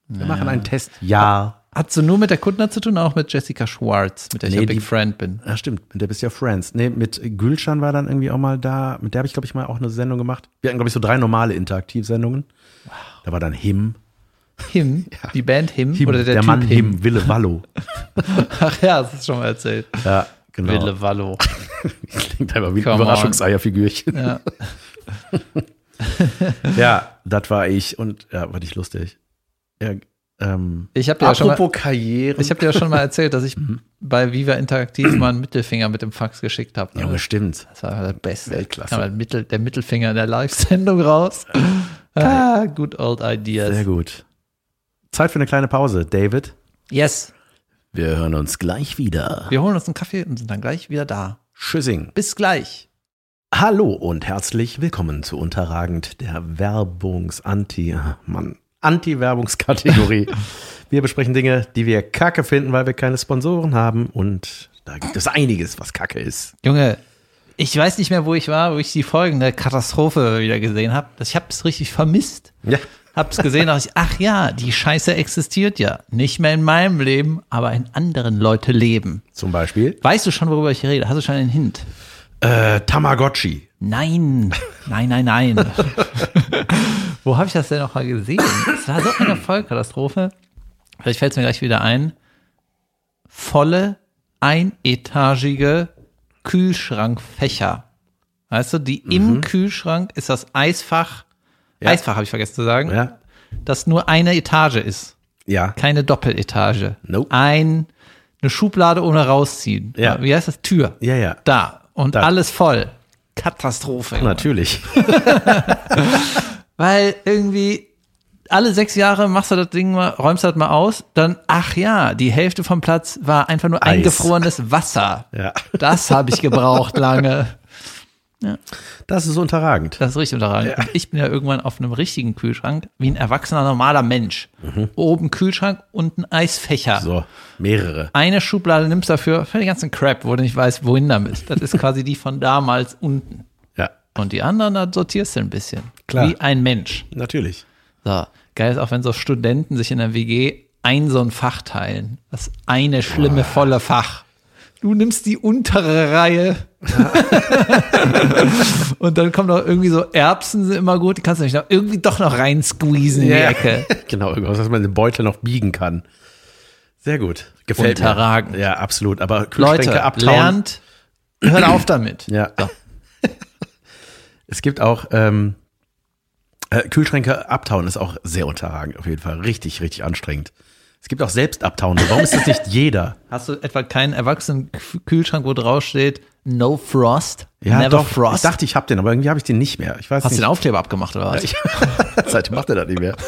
Wir machen einen Test. Ja. Hat so nur mit der Kuttner zu tun, auch mit Jessica Schwartz, mit der ich Nee, ja Big Friend bin. Ja, stimmt. Mit der bist ja Friends. Nee, mit Gülschan war dann irgendwie auch mal da. Mit der habe ich, glaube ich, mal auch eine Sendung gemacht. Wir hatten, glaube ich, so drei normale Interaktivsendungen. Da war dann Him. Him, die Band Him, Him oder der, der Typ Mann Him. Him, Wille Wallo. Ach ja, das ist schon mal erzählt. Ja, genau. Wille Wallo. Klingt einfach wie ein Come. Überraschungseierfigürchen. Ja. Ja, das war ich und ja, war nicht lustig. Ja, ähm, Ich habe dir, ja schon mal- apropos Karriere. ich hab dir ja schon mal erzählt, dass ich Mhm. bei Viva Interaktiv mal einen Mittelfinger mit dem Fax geschickt habe. Junge, stimmt. Das war das Beste. Weltklasse. Halt Mittel, der Mittelfinger in der Live-Sendung raus. ah, good old ideas. Sehr gut. Zeit für eine kleine Pause, David. Yes. Wir hören uns gleich wieder. Wir holen uns einen Kaffee und sind dann gleich wieder da. Tschüssing. Bis gleich. Hallo und herzlich willkommen zu Unterragend der Werbungs-Anti, ah, Mann, Anti-Werbungskategorie. wir besprechen Dinge, die wir kacke finden, weil wir keine Sponsoren haben und da gibt es einiges, was kacke ist. Junge, ich weiß nicht mehr, wo ich war, wo ich die folgende Katastrophe wieder gesehen habe. Ich habe es richtig vermisst. Ja. Hab's gesehen, dachte ich, ach ja, die Scheiße existiert ja. Nicht mehr in meinem Leben, aber in anderen Leute Leben. Zum Beispiel Weißt du schon, worüber ich rede? Hast du schon einen Hint? äh, Tamagotchi. Nein, nein, nein, nein. Wo habe ich das denn noch mal gesehen? Es war so eine Vollkatastrophe. Vielleicht fällt es mir gleich wieder ein. Volle, einetagige Kühlschrankfächer. Weißt du, die im Kühlschrank ist das Eisfach. Ja. Eisfach habe ich vergessen zu sagen. Ja. Das nur eine Etage ist. Ja. Keine Doppeletage. Nope. Ein, eine Schublade ohne rausziehen. Ja. Wie heißt das? Tür. Ja, ja. Da. Und Da. alles voll. Katastrophe. Natürlich. Weil irgendwie alle sechs Jahre machst du das Ding mal, räumst das mal aus, dann, ach ja, die Hälfte vom Platz war einfach nur Eis. eingefrorenes Wasser. Ja. Das habe ich gebraucht lange. Das ist unterragend. Das ist richtig unterragend. Und ich bin ja irgendwann auf einem richtigen Kühlschrank, wie ein erwachsener normaler Mensch. Oben Kühlschrank, unten Eisfächer. Mhm. So, mehrere. Eine Schublade nimmst dafür für den ganzen Crap, wo du nicht weißt, wohin damit. Das ist quasi die von damals unten. Ja, Und die anderen, da sortierst du ein bisschen. Klar. Wie ein Mensch. natürlich. So, geil ist auch, wenn so Studenten sich in der WG ein so ein Fach teilen. Das eine schlimme, volle Fach. Du nimmst die untere Reihe. und dann kommen noch irgendwie so Erbsen sind immer gut. Die kannst du nicht noch irgendwie doch noch rein squeezen in die Ecke. genau, irgendwas, was man den Beutel noch biegen kann. Sehr gut. Gefällt Unterragend. mir. Ja, absolut. Aber Kühlschränke Leute, abtauen. lernt, hört auf damit. Ja. So. Es gibt auch ähm, äh, Kühlschränke abtauen ist auch sehr unterragend auf jeden Fall. Richtig, richtig anstrengend. Es gibt auch selbst abtauen. Warum ist das nicht jeder? Hast du etwa keinen erwachsenen Kühlschrank, wo drauf steht, no frost? Ja, never doch. frost? Ich dachte, ich habe den, aber irgendwie habe ich den nicht mehr. Ich weiß Hast du den Aufkleber abgemacht oder was? Seitdem macht er das nicht mehr.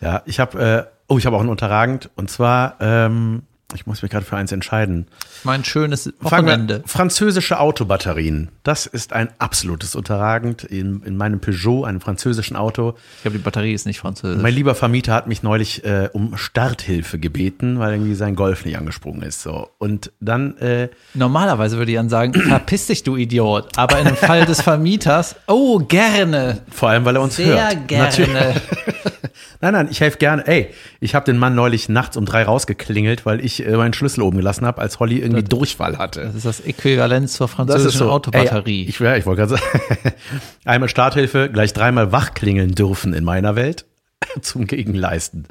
Ja, ich habe, äh, oh, ich habe auch einen unterragend. Und zwar, ähm, ich muss mich gerade für eins entscheiden. mein schönes Fangen wir- Wochenende. Französische Autobatterien. Das ist ein absolutes Unterragend in, in meinem Peugeot, einem französischen Auto. Ich glaube, die Batterie ist nicht französisch. Mein lieber Vermieter hat mich neulich äh, um Starthilfe gebeten, weil irgendwie sein Golf nicht angesprungen ist. So. Und dann, äh, Normalerweise würde ich dann sagen, verpiss dich, du Idiot. Aber in dem Fall des Vermieters, oh, gerne. vor allem, weil er uns Sehr hört. gerne. Nein, nein, ich helfe gerne. Ey, ich habe den Mann neulich nachts um drei rausgeklingelt, weil ich äh, meinen Schlüssel oben gelassen habe, als Holly irgendwie Durchfall hatte. Das ist das Äquivalent zur Das französischen so. Autobatterie. Ey, ich, ja, ich wollte gerade sagen, einmal Starthilfe, gleich dreimal wachklingeln dürfen in meiner Welt zum Gegenleisten.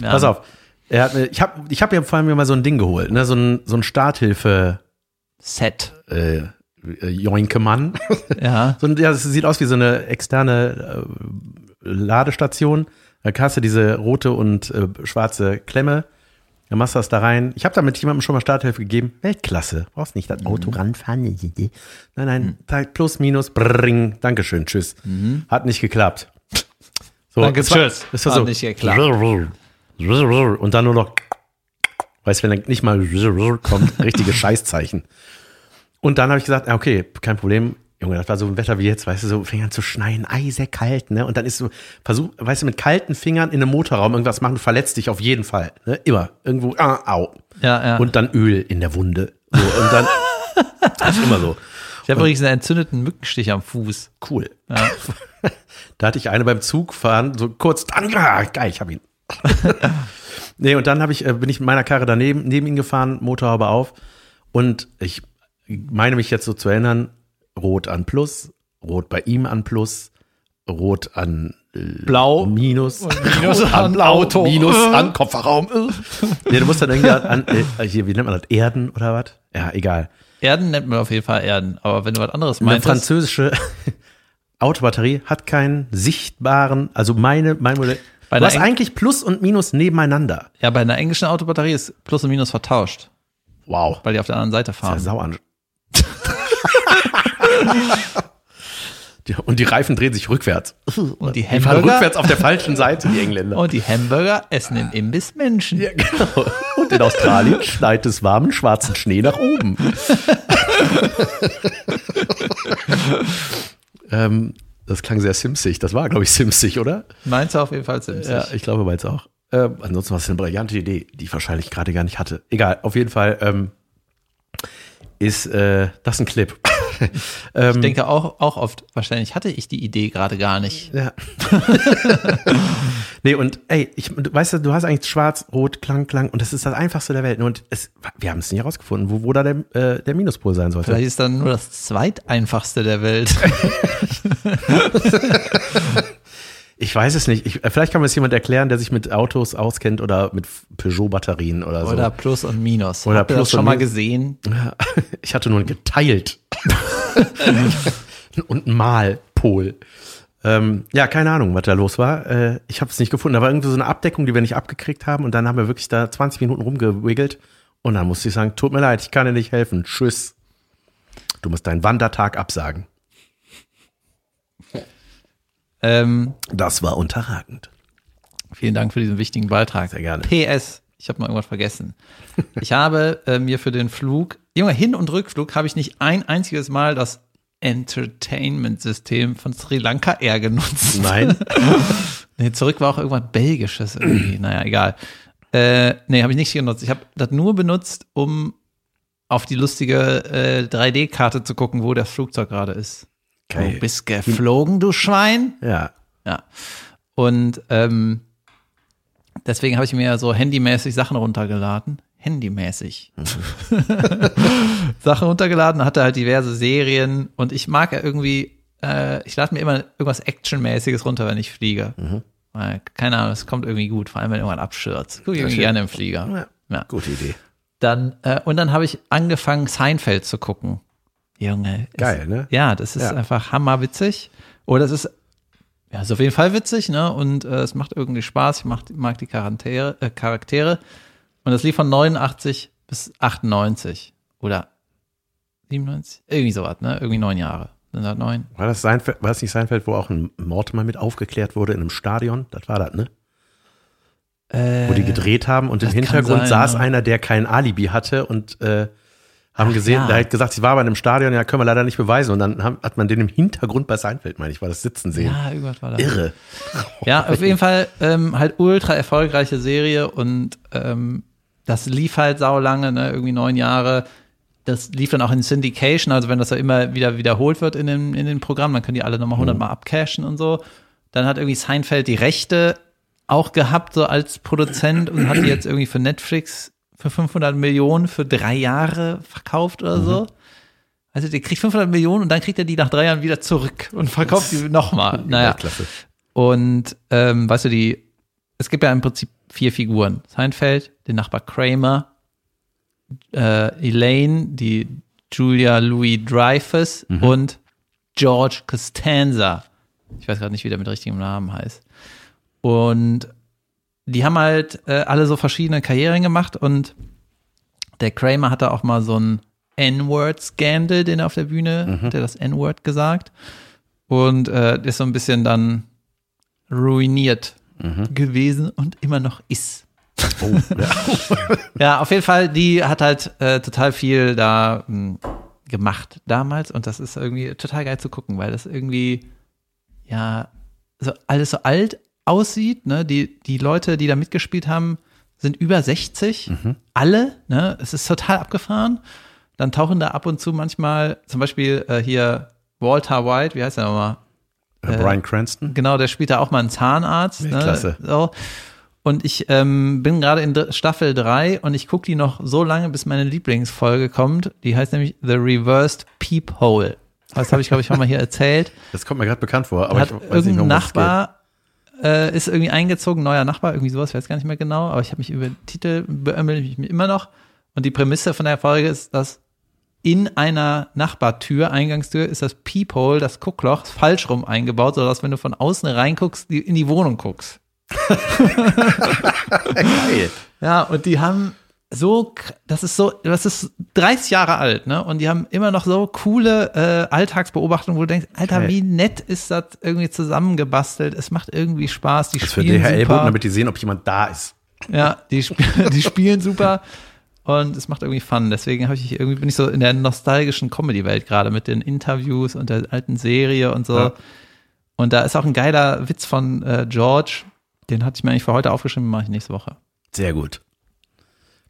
Ja. Pass auf. Er hat ich habe ich hab ja vor allem mir mal so ein Ding geholt, ne? so ein, so ein Starthilfe Set. äh, äh, Joinke-Mann. Ja. so ja, das sieht aus wie so eine externe äh, Ladestation. Da hast du diese rote und äh, schwarze Klemme. Dann machst du das da rein. Ich habe damit jemandem schon mal Starthilfe gegeben. Weltklasse. Brauchst nicht das Auto ranfahren. Nein, nein. Tag Plus, minus, bring. Dankeschön, tschüss. Hat nicht geklappt. So, Danke, war- tschüss. Es war Hat so. nicht geklappt. Und dann nur noch. Weißt du, wenn dann nicht mal kommt, richtige Scheißzeichen. Und dann habe ich gesagt, okay, kein Problem. Junge, das war so ein Wetter wie jetzt, weißt du, so fing an zu schneien, eisekalt, ne? Und dann ist so, versuch, weißt du, mit kalten Fingern in einem Motorraum irgendwas machen, du verletzt dich auf jeden Fall, ne? Immer. Irgendwo, ah, au. Ja, ja. Und dann Öl in der Wunde. So, und dann, das ist immer so. ich habe übrigens einen entzündeten Mückenstich am Fuß. Cool. da hatte ich eine beim Zugfahren, so kurz, dann, ah, geil, ich hab ihn. nee, und dann hab ich, äh, bin ich mit meiner Karre daneben, neben ihn gefahren, Motorhaube auf. Und ich meine mich jetzt so zu erinnern, Rot an Plus, Rot bei ihm an Plus, Rot an äh, Blau. Minus, Minus an Blau, Auto. Minus an Kofferraum. nee, du musst dann irgendwie an, äh, hier, wie nennt man das, Erden oder was? Ja, egal. Erden nennt man auf jeden Fall Erden. Aber wenn du was anderes Eine meinst, französische Autobatterie hat keinen sichtbaren, also meine, mein Modell. Bei Du hast eigentlich Plus und Minus nebeneinander. ja, bei einer englischen Autobatterie ist Plus und Minus vertauscht, Wow. weil die auf der anderen Seite Ja, fahren. sau an. Die- Und die Reifen drehen sich rückwärts. Und die Die fahren Hamburger, rückwärts auf der falschen Seite, die Engländer. und die Hamburger essen im Imbiss Menschen. Ja, genau. Und in Australien schneit es warmen schwarzen Schnee nach oben. ähm, das klang sehr simsig. Das war, glaube ich, simsig, oder? Meinst du auf jeden Fall Sims? Ja, ich glaube meins auch. Ähm, ansonsten war es eine brillante Idee, die ich wahrscheinlich gerade gar nicht hatte. Egal, auf jeden Fall ähm, ist äh, das ein Clip. ähm, Ich denke auch, auch oft, wahrscheinlich hatte ich die Idee gerade gar nicht. Ja. nee, und ey, ich, du weißt du, du hast eigentlich schwarz, rot, klang, klang und das ist das einfachste der Welt. Und es, wir haben es nicht herausgefunden, wo, wo da der, äh, der Minuspol sein sollte. Vielleicht ist dann nur das zweiteinfachste der Welt. Ich weiß es nicht. Ich, äh, vielleicht kann mir das jemand erklären, der sich mit Autos auskennt oder mit Peugeot-Batterien oder so. Oder Plus und Minus. Oder Habt ihr Plus das schon mal gesehen? Ich hatte nur geteilt. und ein Malpol. Ähm, ja, keine Ahnung, was da los war. Äh, ich habe es nicht gefunden. Da war irgendwie so eine Abdeckung, die wir nicht abgekriegt haben. Und dann haben wir wirklich da 20 Minuten rumgewiggelt. Und dann musste ich sagen, tut mir leid, ich kann dir nicht helfen. Tschüss. Du musst deinen Wandertag absagen. Ähm, Das war unterragend. vielen Dank für diesen wichtigen Beitrag. Sehr gerne. PS, ich habe noch irgendwas vergessen. Ich habe äh, mir für den Flug, Junge, Hin- und Rückflug habe ich nicht ein einziges Mal das Entertainment-System von Sri Lanka Air genutzt. Nein. Nee, zurück war auch irgendwas Belgisches irgendwie. naja, egal. Äh, nee, habe ich nicht genutzt. Ich habe das nur benutzt, um auf die lustige äh, 3D-Karte zu gucken, wo das Flugzeug gerade ist. Geil. Du bist geflogen, du Schwein. Ja. Ja. Und ähm, deswegen habe ich mir so handymäßig Sachen runtergeladen. Handymäßig. Sachen runtergeladen, hatte halt diverse Serien und ich mag ja irgendwie, äh, ich lade mir immer irgendwas Actionmäßiges runter, wenn ich fliege. Weil, keine Ahnung, es kommt irgendwie gut, vor allem wenn irgendwann abschürzt. Gucke ich irgendwie gerne im Flieger. ja. Ja. Gute Idee. Dann, äh, und dann habe ich angefangen, Seinfeld zu gucken. Junge. Geil, ne? Ja, das ist Ja. einfach hammerwitzig. Oder es ist, ja, ist auf jeden Fall witzig, ne? Und äh, es macht irgendwie Spaß. Ich mag, mag die Charaktere, äh, Charaktere. Und das lief von 89 bis 98. Oder 97? Irgendwie sowas, ne? Irgendwie neun Jahre. Sind das neun? War das, Seinfeld, war das nicht Seinfeld, wo auch ein Mord mal mit aufgeklärt wurde in einem Stadion? Das war das, ne? wo die gedreht haben und im Hintergrund sein, saß ja. einer, der kein Alibi hatte und äh, haben gesehen, ja. der hat gesagt, sie war bei einem Stadion, ja, können wir leider nicht beweisen. Und dann hat man den im Hintergrund bei Seinfeld, meine ich, war das sitzen sehen. Ja, irgendwas war das. Irre. Ja, auf jeden Fall ähm, halt ultra erfolgreiche Serie und ähm, das lief halt sau lange, ne, irgendwie neun Jahre. Das lief dann auch in Syndication, also wenn das ja immer wieder wiederholt wird in dem, in den Programmen, dann können die alle nochmal hundertmal abcashen und so. Dann hat irgendwie Seinfeld die Rechte auch gehabt, so als Produzent und hat die jetzt irgendwie für Netflix für 500 Millionen für drei Jahre verkauft oder so. Also der kriegt 500 Millionen und dann kriegt er die nach drei Jahren wieder zurück und verkauft die nochmal. Naja. Klasse. Und ähm, weißt du, die, es gibt ja im Prinzip vier Figuren. Seinfeld, den Nachbar Kramer, äh, Elaine, die Julia Louis Dreyfus und George Costanza. Ich weiß gerade nicht, wie der mit richtigem Namen heißt. Und die haben halt äh, alle so verschiedene Karrieren gemacht und der Kramer hatte auch mal so einen N-Word-Scandal, den er auf der Bühne, hat er das N-Word gesagt. Und äh, ist so ein bisschen dann ruiniert gewesen und immer noch ist. Oh, ja. Ja, auf jeden Fall, die hat halt äh, total viel da mh, gemacht damals und das ist irgendwie total geil zu gucken, weil das irgendwie ja so alles so alt aussieht. Ne? Die, die Leute, die da mitgespielt haben, sind über 60. Alle. Ne? Es ist total abgefahren. Dann tauchen da ab und zu manchmal, zum Beispiel äh, hier Walter White, wie heißt der nochmal? Äh, Brian Cranston. Genau, der spielt da auch mal einen Zahnarzt. Ne? Klasse. So. Und ich ähm, bin gerade in Staffel 3 und ich gucke die noch so lange, bis meine Lieblingsfolge kommt. Die heißt nämlich The Reversed Peephole. Das habe ich, glaube ich, schon mal hier erzählt. Das kommt mir gerade bekannt vor, aber hat ich weiß nicht. Nachbar äh, ist irgendwie eingezogen, neuer Nachbar, irgendwie sowas, ich weiß gar nicht mehr genau, aber ich habe mich über den Titel beömmel ich mich immer noch. Und die Prämisse von der Folge ist, dass in einer Nachbartür, Eingangstür, ist das Peephole, das Guckloch, falsch rum eingebaut, sodass wenn du von außen reinguckst, die in die Wohnung guckst. Geil. Ja, und die haben so, das ist so, das ist 30 Jahre alt, ne? Und die haben immer noch so coole äh, Alltagsbeobachtungen, wo du denkst, Alter, Geil. wie nett ist das irgendwie zusammengebastelt. Es macht irgendwie Spaß. Die Das für spielen DHL-Boten, super. damit die sehen, ob jemand da ist. Ja, die, sp die spielen super. Und es macht irgendwie Fun. Deswegen habe ich irgendwie bin ich so in der nostalgischen Comedy-Welt gerade mit den Interviews und der alten Serie und so. Ja. Und da ist auch ein geiler Witz von äh, George. Den hatte ich mir eigentlich für heute aufgeschrieben, mache ich nächste Woche. Sehr gut.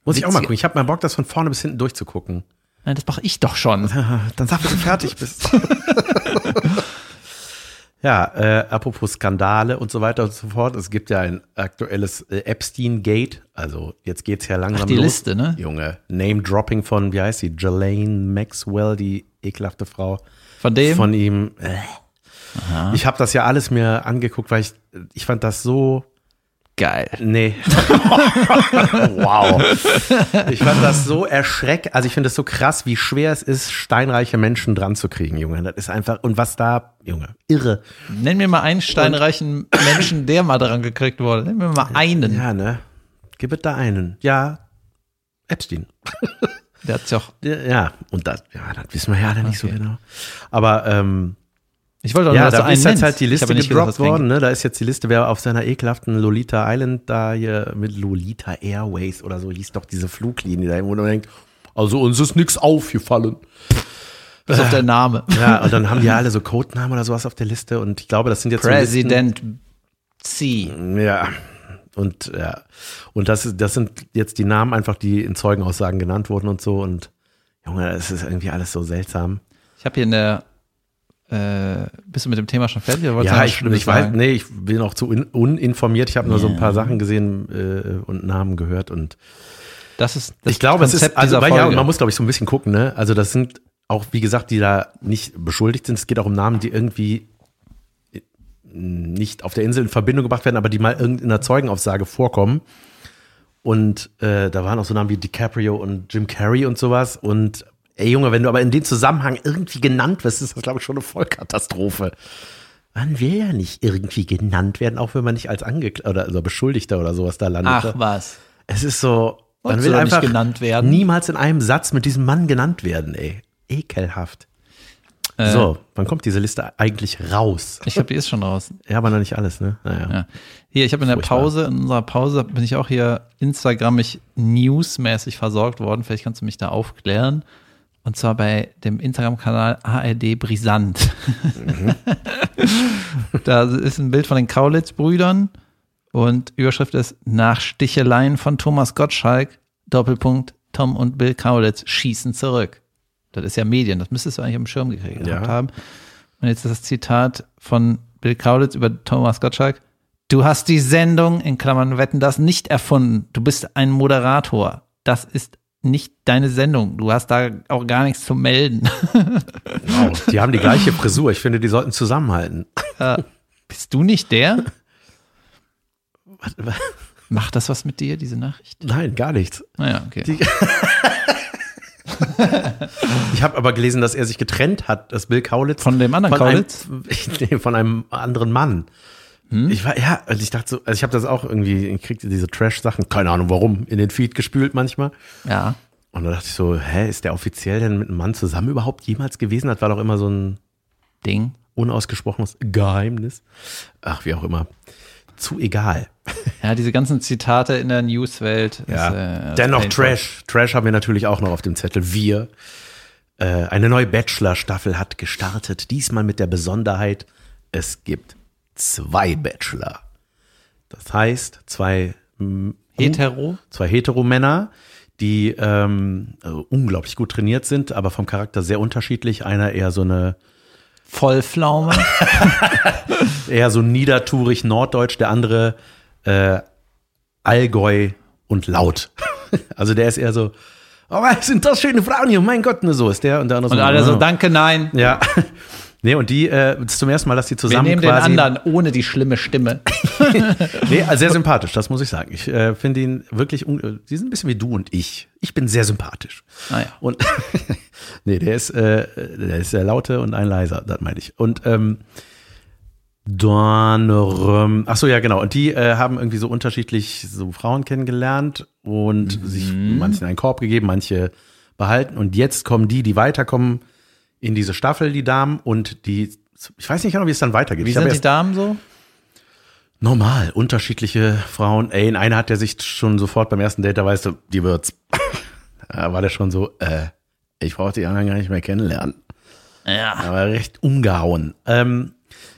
Muss ich auch mal gucken. Ich habe mal Bock, das von vorne bis hinten durchzugucken. Nein, das mache ich doch schon. Dann sag, wenn du fertig bist. ja, äh, apropos Skandale und so weiter und so fort. Es gibt ja ein aktuelles äh, Epstein-Gate. Also jetzt geht's ja langsam Ach, die los. Liste, ne? Junge, Name-Dropping von, wie heißt sie? Jelaine Maxwell, die ekelhafte Frau. Von dem? Von ihm. Äh. Ich habe das ja alles mir angeguckt, weil ich, ich fand das so Geil. Nee. wow. Ich fand das so erschreckend. Also ich finde es so krass, wie schwer es ist, steinreiche Menschen dran zu kriegen, Junge. Das ist einfach, und was da, Junge, irre. Nenn mir mal einen steinreichen Menschen, der mal dran gekriegt wurde. Nenn mir mal einen. Ja, ne? Gib es da einen. Ja, Epstein. Der hat sich auch. Ja, und das, ja, das wissen wir ja alle nicht Okay. so genau. Aber ähm, Ich wollte doch nur, ja, dass du da einen ist jetzt nennst. halt die Ich Liste gesagt, gedroppt was worden. Ne? Da ist jetzt die Liste, wer auf seiner ekelhaften Lolita Island da hier mit Lolita Airways oder so hieß doch diese Fluglinie da, wo man denkt, also uns ist nichts aufgefallen. Bis auf der Name. Ja, und dann haben die alle so Codenamen oder sowas auf der Liste und ich glaube, das sind jetzt so President C. Listen, ja. Und ja, und das, ist- das sind jetzt die Namen einfach, die in Zeugenaussagen genannt wurden und so. Und Junge, es ist irgendwie alles so seltsam. Ich habe hier in der. Äh, bist du mit dem Thema schon fertig? Ja, ich, ich weiß, nee, ich bin auch zu un, uninformiert. Ich habe nur so ein paar Sachen gesehen äh, und Namen gehört und Das ist das ich glaube, es Konzept ist, also, weil, ja, man muss, glaube ich, so ein bisschen gucken, ne? Also, das sind auch, wie gesagt, die da nicht beschuldigt sind. Es geht auch um Namen, die irgendwie äh, nicht auf der Insel in Verbindung gebracht werden, aber die mal irgendeiner Zeugenaussage vorkommen. Und äh, da waren auch so Namen wie DiCaprio und Jim Carrey und sowas. Und ey Junge, wenn du aber in dem Zusammenhang irgendwie genannt wirst, ist das, glaube ich, schon eine Vollkatastrophe. Man will ja nicht irgendwie genannt werden, auch wenn man nicht als Angeklagter oder also Beschuldigter oder sowas da landet. Ach was. Es ist so, man will einfach genannt werden? niemals in einem Satz mit diesem Mann genannt werden, ey. Ekelhaft. Äh, So, wann kommt diese Liste eigentlich raus? Ich glaube, die ist schon raus. Ja, aber noch nicht alles, ne? Naja. Ja. Hier, ich habe in der Furchtbar. Pause, in unserer Pause bin ich auch hier Instagrammig newsmäßig versorgt worden. Vielleicht kannst du mich da aufklären. Und zwar bei dem Instagram-Kanal ARD Brisant. Mhm. da ist ein Bild von den Kaulitz-Brüdern und Überschrift ist Nach Sticheleien von Thomas Gottschalk, Doppelpunkt, Tom und Bill Kaulitz schießen zurück. Das ist ja Medien, das müsstest du eigentlich am Schirm gekriegt Ja. haben. Und jetzt ist das Zitat von Bill Kaulitz über Thomas Gottschalk. Du hast die Sendung, in Klammern wetten, das nicht erfunden. Du bist ein Moderator. Das ist nicht deine Sendung. Du hast da auch gar nichts zu melden. Wow. Die haben die gleiche Frisur. Ich finde, die sollten zusammenhalten. Bist du nicht der? Was- was- Macht das was mit dir, diese Nachricht? Nein, gar nichts. Naja, okay. Die- Ich habe aber gelesen, dass er sich getrennt hat, dass Bill Kaulitz Von dem anderen von Kaulitz? Einem, nee, von einem anderen Mann. Hm? Ich war, ja, also ich dachte so, also ich habe das auch irgendwie, ich kriegte diese Trash-Sachen, keine Ahnung warum, in den Feed gespült manchmal. Ja. Und da dachte ich so, hä, ist der offiziell denn mit einem Mann zusammen überhaupt jemals gewesen? Das war doch immer so ein Ding. unausgesprochenes Geheimnis. Ach, wie auch immer. Zu egal. Ja, diese ganzen Zitate in der Newswelt. Ja. Äh, Dennoch. Trash. Trash haben wir natürlich auch noch auf dem Zettel. Wir. Äh, eine neue Bachelor-Staffel hat gestartet. Diesmal mit der Besonderheit, es gibt zwei Bachelor. Das heißt, zwei mm, Hetero? zwei Hetero-Männer, die ähm, also unglaublich gut trainiert sind, aber vom Charakter sehr unterschiedlich. Einer eher so eine Vollpflaume. eher so niedertourig norddeutsch, der andere äh, Allgäu und laut. Also der ist eher so, oh, sind das schöne Frauen hier, mein Gott, ne, so ist der. Und der andere Und so, alle so, "Oh." danke, nein. Ja. Nee, und die, äh, zum ersten Mal, dass die Wir zusammen nehmen den quasi. anderen ohne die schlimme Stimme. Nee, sehr sympathisch, das muss ich sagen. Ich äh, finde ihn wirklich, die sind ein bisschen wie du und ich. Ich bin sehr sympathisch. Naja. Und nee, der ist, äh, der ist sehr laute und ein leiser, das meine ich. Und ähm, ähm, ach so, ja, genau. Und die äh, haben irgendwie so unterschiedlich so Frauen kennengelernt und sich manchen einen Korb gegeben, manche behalten. Und jetzt kommen die, die weiterkommen in diese Staffel, die Damen, und die, ich weiß nicht genau, wie es dann weitergeht. Wie Ich sind die Damen so? Normal, unterschiedliche Frauen. Ey, in einer hat der sich schon sofort beim ersten Date, da weißt du, die wird's. Da war der schon so, äh, ich brauche die anderen gar nicht mehr kennenlernen. Ja. Aber recht umgehauen. Ähm,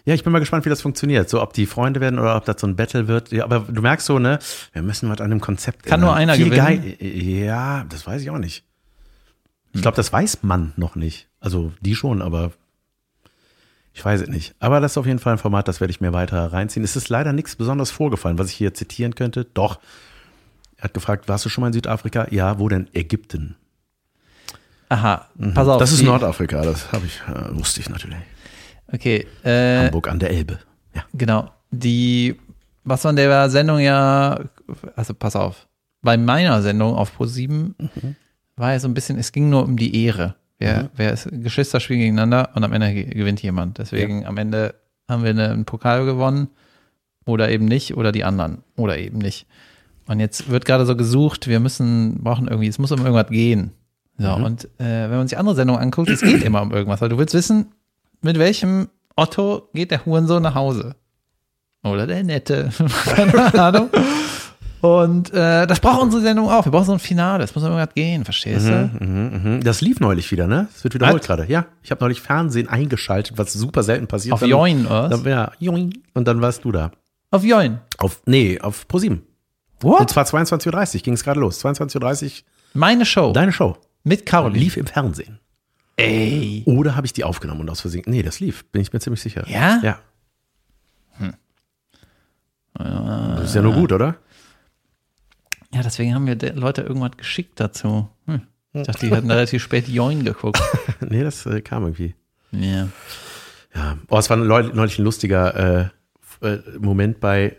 ja, ich bin mal gespannt, wie das funktioniert. So, ob die Freunde werden oder ob das so ein Battle wird. Ja, aber du merkst so, ne, wir müssen was an dem Konzept Kann nur einer Viel gewinnen? geil- Ja, das weiß ich auch nicht. Ich glaube, das weiß man noch nicht. Also die schon, aber ich weiß es nicht. Aber das ist auf jeden Fall ein Format, das werde ich mir weiter reinziehen. Es ist leider nichts besonders vorgefallen, was ich hier zitieren könnte. Doch. Er hat gefragt, warst du schon mal in Südafrika? Ja, wo denn? Ägypten. Aha, pass auf. Mhm. Das ist Nordafrika, das habe ich, äh, wusste ich natürlich. Okay, äh, Hamburg an der Elbe. Ja. genau. Die, was von der Sendung ja, also pass auf, bei meiner Sendung auf Pro7 Mhm. war ja so ein bisschen, es ging nur um die Ehre. Wer, wer ist, Geschwister spielen gegeneinander und am Ende ge- gewinnt jemand. Deswegen am Ende haben wir eine, einen Pokal gewonnen oder eben nicht oder die anderen oder eben nicht. Und jetzt wird gerade so gesucht, wir müssen, brauchen irgendwie, es muss um irgendwas gehen. So, Mhm. und äh, wenn man sich andere Sendungen anguckt, es geht immer um irgendwas, weil du willst wissen, mit welchem Otto geht der Hurensohn nach Hause? Oder der Nette. Keine Ahnung. Und äh, das braucht unsere Sendung auch. Wir brauchen so ein Finale. Es muss irgendwas gehen, verstehst du? Mhm, mhm. Das lief neulich wieder, ne? Es wird wiederholt gerade. Ja, ich habe neulich Fernsehen eingeschaltet, was super selten passiert. Auf Dann- Join, oder? Dann, ja, Join. Und dann warst du da. Auf Join. Auf, nee, auf ProSieben. Und What? zwar 22.30 Uhr ging es gerade los. 22.30 Uhr, Meine Show. deine Show. mit Caroline. Lief im Fernsehen. Ey. Oder habe ich die aufgenommen und aus Versehen? Nee, das lief, bin ich mir ziemlich sicher. Ja? Ja. Das ist ja nur gut, oder? Ja, deswegen haben wir de- Leute irgendwas geschickt dazu. Hm. Ich dachte, die hatten relativ spät Join geguckt. nee, das äh, kam irgendwie. Ja. Ja. Oh, es war neulich ein lustiger äh, äh, Moment bei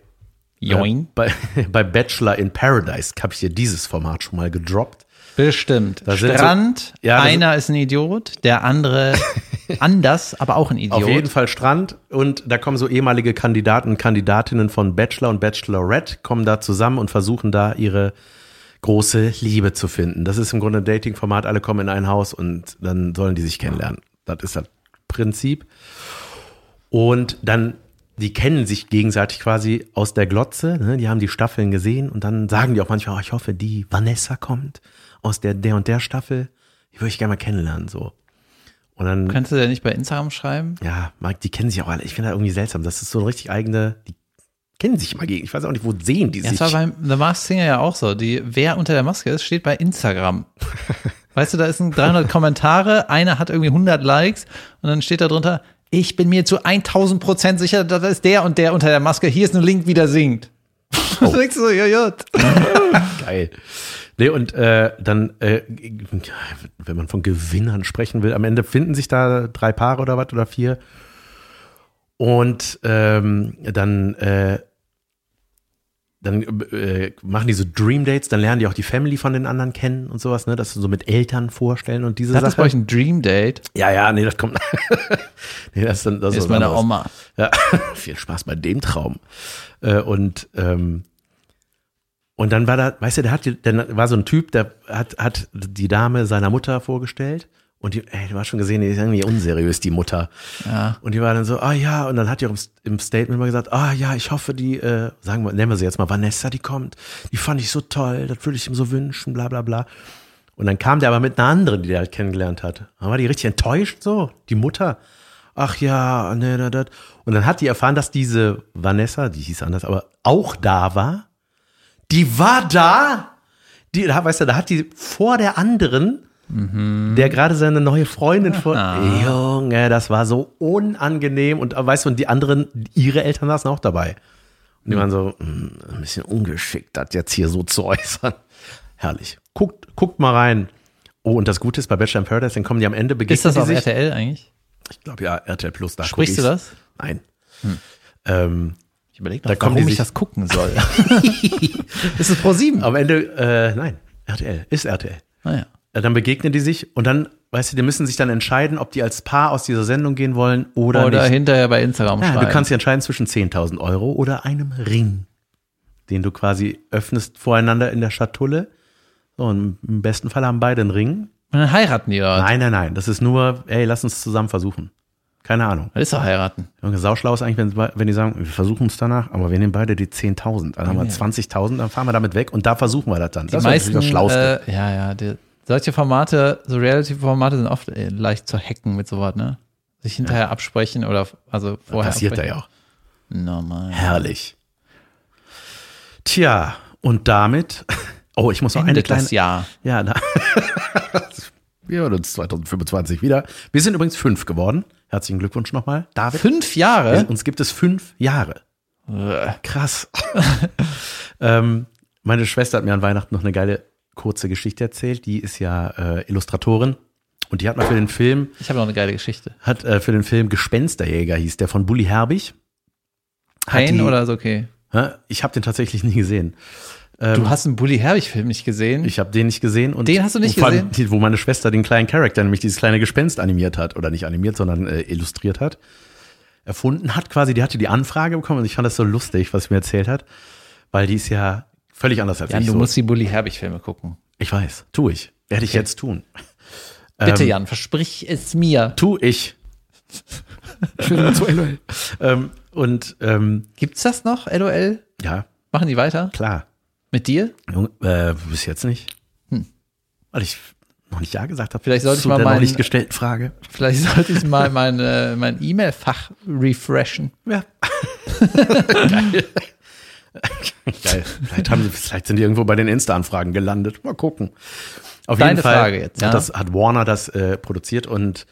Join? Äh, bei, bei Bachelor in Paradise habe ich dir dieses Format schon mal gedroppt. Bestimmt. Da sind so- Strand, Ja, einer ist ein Idiot, der andere anders, aber auch ein Idiot. Auf jeden Fall Strand und da kommen so ehemalige Kandidaten und Kandidatinnen von Bachelor und Bachelorette, kommen da zusammen und versuchen da ihre große Liebe zu finden. Das ist im Grunde ein Dating-Format, alle kommen in ein Haus und dann sollen die sich kennenlernen. Das ist das Prinzip. Und dann, die kennen sich gegenseitig quasi aus der Glotze, ne? die haben die Staffeln gesehen und dann sagen die auch manchmal, oh, ich hoffe, die Vanessa kommt aus der der und der Staffel, die würde ich gerne mal kennenlernen, so. Und dann Kannst du ja nicht bei Instagram schreiben? ja, Mike, die kennen sich auch alle. Ich finde das irgendwie seltsam. Das ist so eine richtig eigene, die kennen sich immer gegen. Ich weiß auch nicht, wo sehen die Ja, sich. das war beim The Masked Singer ja auch so. Die, wer unter der Maske ist, steht bei Instagram. weißt du, da ist ein 300 Kommentare, einer hat irgendwie 100 Likes und dann steht da drunter, ich bin mir zu 1000 Prozent sicher, das ist der und der unter der Maske. Hier ist ein Link, wie der singt. Oh. denkst du so, ja, gut. Geil. Nee, und äh, dann, äh, wenn man von Gewinnern sprechen will, am Ende finden sich da drei Paare oder was oder vier. Und ähm, dann, äh, dann äh, machen die so Dream Dates, dann lernen die auch die Family von den anderen kennen und sowas, ne? Das so mit Eltern vorstellen und diese Das ist bei euch ein Dream Date. Ja, ja, nee, das kommt. nee, das ist, dann, das Ist meine anderes. Oma. Ja, viel Spaß bei dem Traum. Äh, und ähm, und dann war da, weißt du, der hat, der war so ein Typ, der hat, hat die Dame seiner Mutter vorgestellt und die, ey, du hast schon gesehen, die ist irgendwie unseriös, die Mutter. Ja. Und die war dann so, ah ja, und dann hat die auch im, im Statement mal gesagt, ah ja, ich hoffe, die, äh, sagen wir, nennen wir sie jetzt mal Vanessa, die kommt, die fand ich so toll, das würde ich ihm so wünschen, bla bla bla. Und dann kam der aber mit einer anderen, die der halt kennengelernt hat. Dann war die richtig enttäuscht so, die Mutter. Ach ja, ne, ne, ne. Und dann hat die erfahren, dass diese Vanessa, die hieß anders, aber auch da war. Die war da. Die, da, weißt du, da hat die vor der anderen, der gerade seine neue Freundin vor. Junge, das war so unangenehm. Und weißt du, und die anderen, ihre Eltern saßen auch dabei. Und die waren so, "Hm, ein bisschen ungeschickt, das jetzt hier so zu äußern. Herrlich. Guckt, guckt mal rein. Oh, und das Gute ist bei Bachelor in Paradise, dann kommen die am Ende, begegnen Ist das auf sich. RTL eigentlich? Ich glaube ja, RTL Plus. Da Sprichst du das? Nein. Ähm, Ich überlege Da kommen die warum ich das gucken soll. ist es Pro 7? am Ende, äh, nein, RTL, ist RTL. Naja. Äh, Dann begegnen die sich und dann, weißt du, die müssen sich dann entscheiden, ob die als Paar aus dieser Sendung gehen wollen oder, Oder nicht. hinterher bei Instagram Ja, schreiben. du kannst dich entscheiden zwischen 10.000 Euro oder einem Ring, den du quasi öffnest voreinander in der Schatulle. So, und im besten Fall haben beide einen Ring. Und dann heiraten die dort. Nein, nein, nein, das ist nur, ey, lass uns zusammen versuchen. Keine Ahnung. Das ist doch heiraten. Junge, sauschlau ist eigentlich, wenn, wenn die sagen, wir versuchen es danach, aber wir nehmen beide die 10.000. Dann haben wir 20.000, dann fahren wir damit weg und da versuchen wir das dann. Die das meisten, ist das Schlauste. Äh, ja, ja. Die, solche Formate, so Reality-Formate sind oft äh, leicht zu hacken mit sowas, ne? Sich hinterher absprechen oder also vorher Passiert da ja auch. Normal. Herrlich. Tja, und damit, oh, ich muss noch eine Endet kleine, das Jahr. Ja, na, wir hören uns 2025 wieder. Wir sind übrigens fünf geworden. Herzlichen Glückwunsch nochmal, David. Fünf Jahre? Uns gibt es fünf Jahre. Krass. ähm, meine Schwester hat mir an Weihnachten noch eine geile kurze Geschichte erzählt. Die ist ja äh, Illustratorin und die hat mal für den Film, Ich habe noch eine geile Geschichte. hat äh, für den Film Gespensterjäger hieß der von Bully Herbig. Hein die- oder ist okay? Hä? Ich habe den tatsächlich nie gesehen. Du hast einen Bully Herbig-Film nicht gesehen. Ich habe den nicht gesehen. Und Den hast du nicht allem gesehen? Die, wo meine Schwester den kleinen Charakter, nämlich dieses kleine Gespenst animiert hat. Oder nicht animiert, sondern äh, illustriert hat. Erfunden hat quasi, die hatte die Anfrage bekommen und ich fand das so lustig, was sie mir erzählt hat. Weil die ist ja völlig anders als Jan, ich. du so. musst die Bully Herbig-Filme gucken. ich weiß, tu ich. Werde ich jetzt tun. Bitte, Ähm, Jan, versprich es mir. Tu ich. Ich will zu LOL. ähm, und ähm, Gibt's das noch, LOL? ja, Machen die weiter? klar. Mit dir? Junge, äh, bis jetzt nicht. Weil ich noch nicht Ja gesagt habe. Hm. Vielleicht sollte ich mal der noch meinen- nicht gestellten Frage. Vielleicht sollte ich mal mein, mein E-Mail-Fach refreshen. Ja. Geil. Geil. Vielleicht, haben, die- vielleicht sind die irgendwo bei den Insta-Anfragen gelandet. Mal gucken. Auf Deine jeden Fall Frage jetzt, ja? hat, das, hat Warner das äh, produziert und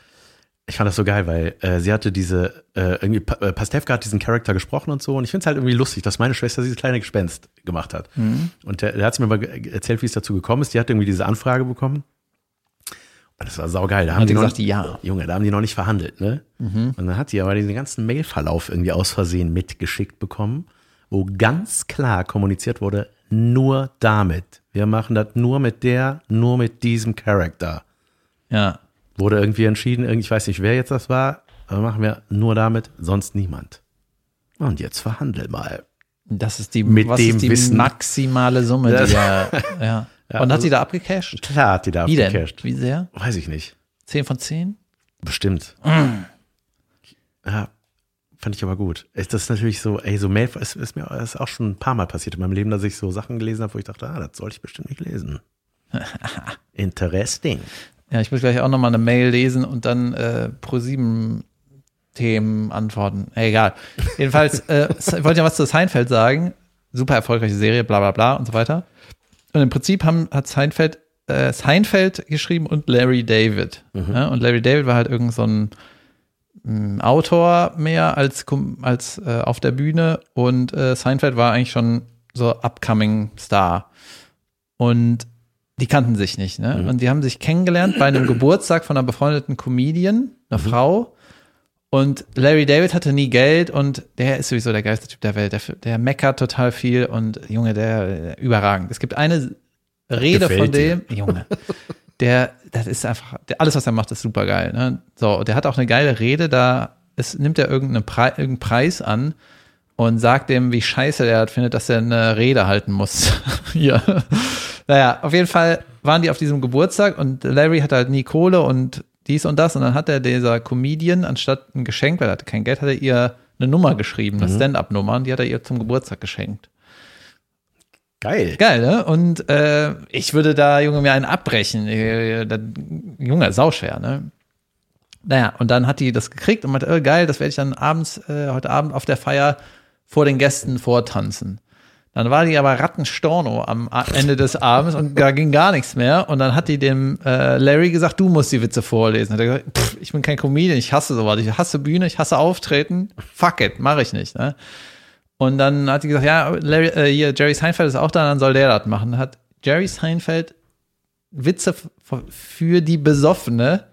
ich fand das so geil, weil äh, sie hatte diese, äh, irgendwie, Pa- äh, Pastewka hat diesen Charakter gesprochen und so und ich finde es halt irgendwie lustig, dass meine Schwester dieses kleine Gespenst gemacht hat. Mhm. Und der, der hat mir mal ge- erzählt, wie es dazu gekommen ist. Die hat irgendwie diese Anfrage bekommen. Und das war saugeil. Da haben Hat die die noch, gesagt, ja. Mhm. Junge, da haben die noch nicht verhandelt, ne? Und dann hat die aber diesen ganzen Mailverlauf irgendwie aus Versehen mitgeschickt bekommen, wo ganz klar kommuniziert wurde, nur damit. Wir machen das nur mit der, nur mit diesem Charakter. Ja. Wurde irgendwie entschieden, irgendwie- ich weiß nicht, wer jetzt das war, aber machen wir nur damit, sonst niemand. Und jetzt verhandel mal. Das ist die, Mit dem ist die Wissen. maximale Summe, Das- die er, ja. Ja, Und hat also- sie da abgecasht? Klar hat die da Wie denn? abgecasht. Wie sehr? Weiß ich nicht. 10 von 10? Bestimmt. Mm. Ja, fand ich aber gut. Ist das natürlich so, ey, so Mail, es ist mir ist auch schon ein paar Mal passiert in meinem Leben, dass ich so Sachen gelesen habe, wo ich dachte, ah, das soll ich bestimmt nicht lesen. Interesting. Ja, ich muss gleich auch nochmal eine Mail lesen und dann äh, pro 7 Themen antworten. Egal. Jedenfalls, äh, ich wollte ja was zu Seinfeld sagen. Super erfolgreiche Serie, bla bla bla und so weiter. Und im Prinzip haben, hat Seinfeld, äh, Seinfeld geschrieben und Larry David. Ja, und Larry David war halt irgend so ein Autor mehr als, als äh, auf der Bühne und äh, Seinfeld war eigentlich schon so upcoming Star. Und die kannten sich nicht, ne? Und die haben sich kennengelernt bei einem Geburtstag von einer befreundeten Comedian, einer Frau. Und Larry David hatte nie Geld und der ist sowieso der geilste Typ der Welt. Der, der meckert total viel und Junge, der, der überragend. Es gibt eine Rede Gefällt von dir. dem, Junge, der, das ist einfach, der, alles, was er macht, ist super geil. Ne? So, der hat auch eine geile Rede, da ist, nimmt er irgendeinen, Pre irgendeinen Preis an und sagt dem, wie scheiße der das findet, dass er eine Rede halten muss. ja. Naja, auf jeden Fall waren die auf diesem Geburtstag und Larry hatte halt nie Kohle und dies und das und dann hat er dieser Comedian, anstatt ein Geschenk, weil er hatte kein Geld, hat er ihr eine Nummer geschrieben, eine Stand-Up-Nummer und die hat er ihr zum Geburtstag geschenkt. Geil. Geil, ne? Und äh, ich würde da, Junge, mir einen abbrechen. Äh, Junge, sauschwer, ne? Naja, und dann hat die das gekriegt und meinte, äh, geil, das werde ich dann abends, äh, heute Abend auf der Feier vor den Gästen vortanzen. Dann war die aber Rattenstorno am Ende des Abends und da ging gar nichts mehr. Und dann hat die dem äh, Larry gesagt, du musst die Witze vorlesen. Hat er gesagt, pff, ich bin kein Comedian, ich hasse sowas. Ich hasse Bühne, ich hasse Auftreten. Fuck it, mache ich nicht. Ne? Und dann hat sie gesagt, ja, Larry, äh, hier, Jerry Seinfeld ist auch da, dann soll der das machen. Dann hat Jerry Seinfeld Witze für die Besoffene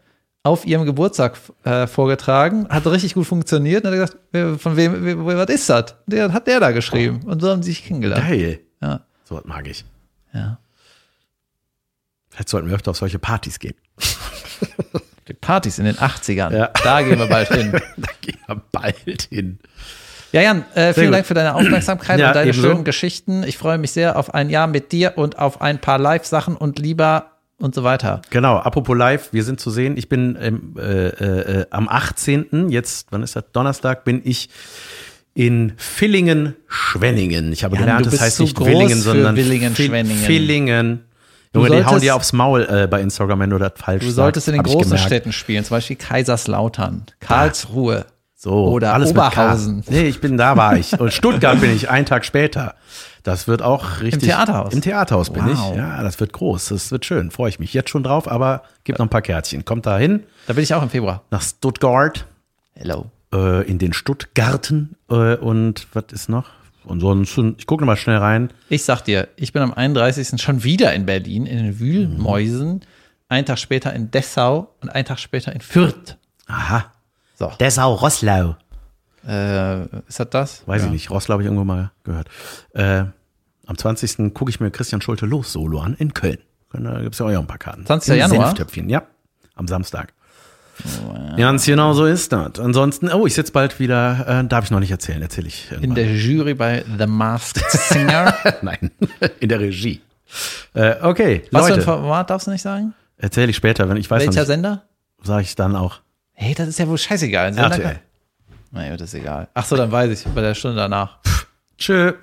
auf ihrem Geburtstag äh, vorgetragen. Hat richtig gut funktioniert. Und hat er gesagt, wer- von wem, wer, wer- was ist das? Der hat der da geschrieben. Und so haben sie sich kennengelernt. Geil. Ja, So was mag ich. ja. Vielleicht sollten wir öfter auf solche Partys gehen. Die Partys in den 80ern. Ja. Da gehen wir bald hin. da gehen wir bald hin. Ja, Jan, äh, vielen. Dank für deine Aufmerksamkeit Ja, und deine schönen Geschichten. Ich freue mich sehr auf ein Jahr mit dir und auf ein paar Live-Sachen und lieber und so weiter. Genau, apropos live, wir sind zu sehen. Ich bin ähm, äh, äh, am 18., jetzt, wann ist das? Donnerstag, bin ich in Villingen-Schwenningen. Ich habe Jan, gelernt, das heißt nicht für sondern Villingen-Schwenningen. Vi- Villingen. Junge, die hauen solltest- dir aufs Maul äh, bei Instagram, wenn du das falsch Du solltest in den großen. Städten spielen, zum Beispiel Kaiserslautern, Karlsruhe. So, Oder alles. Oberhausen. Nee, ich bin, da war ich. Und Stuttgart bin ich einen Tag später. Das wird auch richtig. Theaterhaus? Im Theaterhaus bin Wow. ich. Ja, das wird groß. Das wird schön. Freue ich mich jetzt schon drauf, aber gibt noch ein paar Kärtchen. Kommt da hin, Da bin ich auch im Februar. nach Stuttgart, Hello. äh, in den Stuttgarten. Äh, und was ist noch? Ansonsten, ich gucke noch mal schnell rein. Ich sag dir, ich bin am 31. schon wieder in Berlin, in den Wühlmäusen. Einen Tag später in Dessau und einen Tag später in Fürth. Aha. So. Dessau, Rosslau. Äh, ist das das? Weiß ja. ich nicht. Rosslau habe ich irgendwo mal gehört. Äh, am 20. gucke ich mir Christian Schulte los Solo an in Köln. Da gibt es ja auch ein paar Karten. 20. Im Januar? Senftöpfchen, ja. Am Samstag. Ganz genau so ist das. Ansonsten, oh, ich sitze bald wieder, äh, darf ich noch nicht erzählen, erzähle ich In irgendwann. der Jury bei The Masked Singer. Nein, in der Regie. Äh, okay, Was für ein Leute, Format darfst du nicht sagen? erzähle ich später, wenn ich weiß Welcher noch nicht, Sender? sage ich dann auch. Hey, das ist ja wohl scheißegal. Sender RTL. kann- Naja, das ist egal. Ach so, dann weiß ich, bei der Stunde danach. Tschö.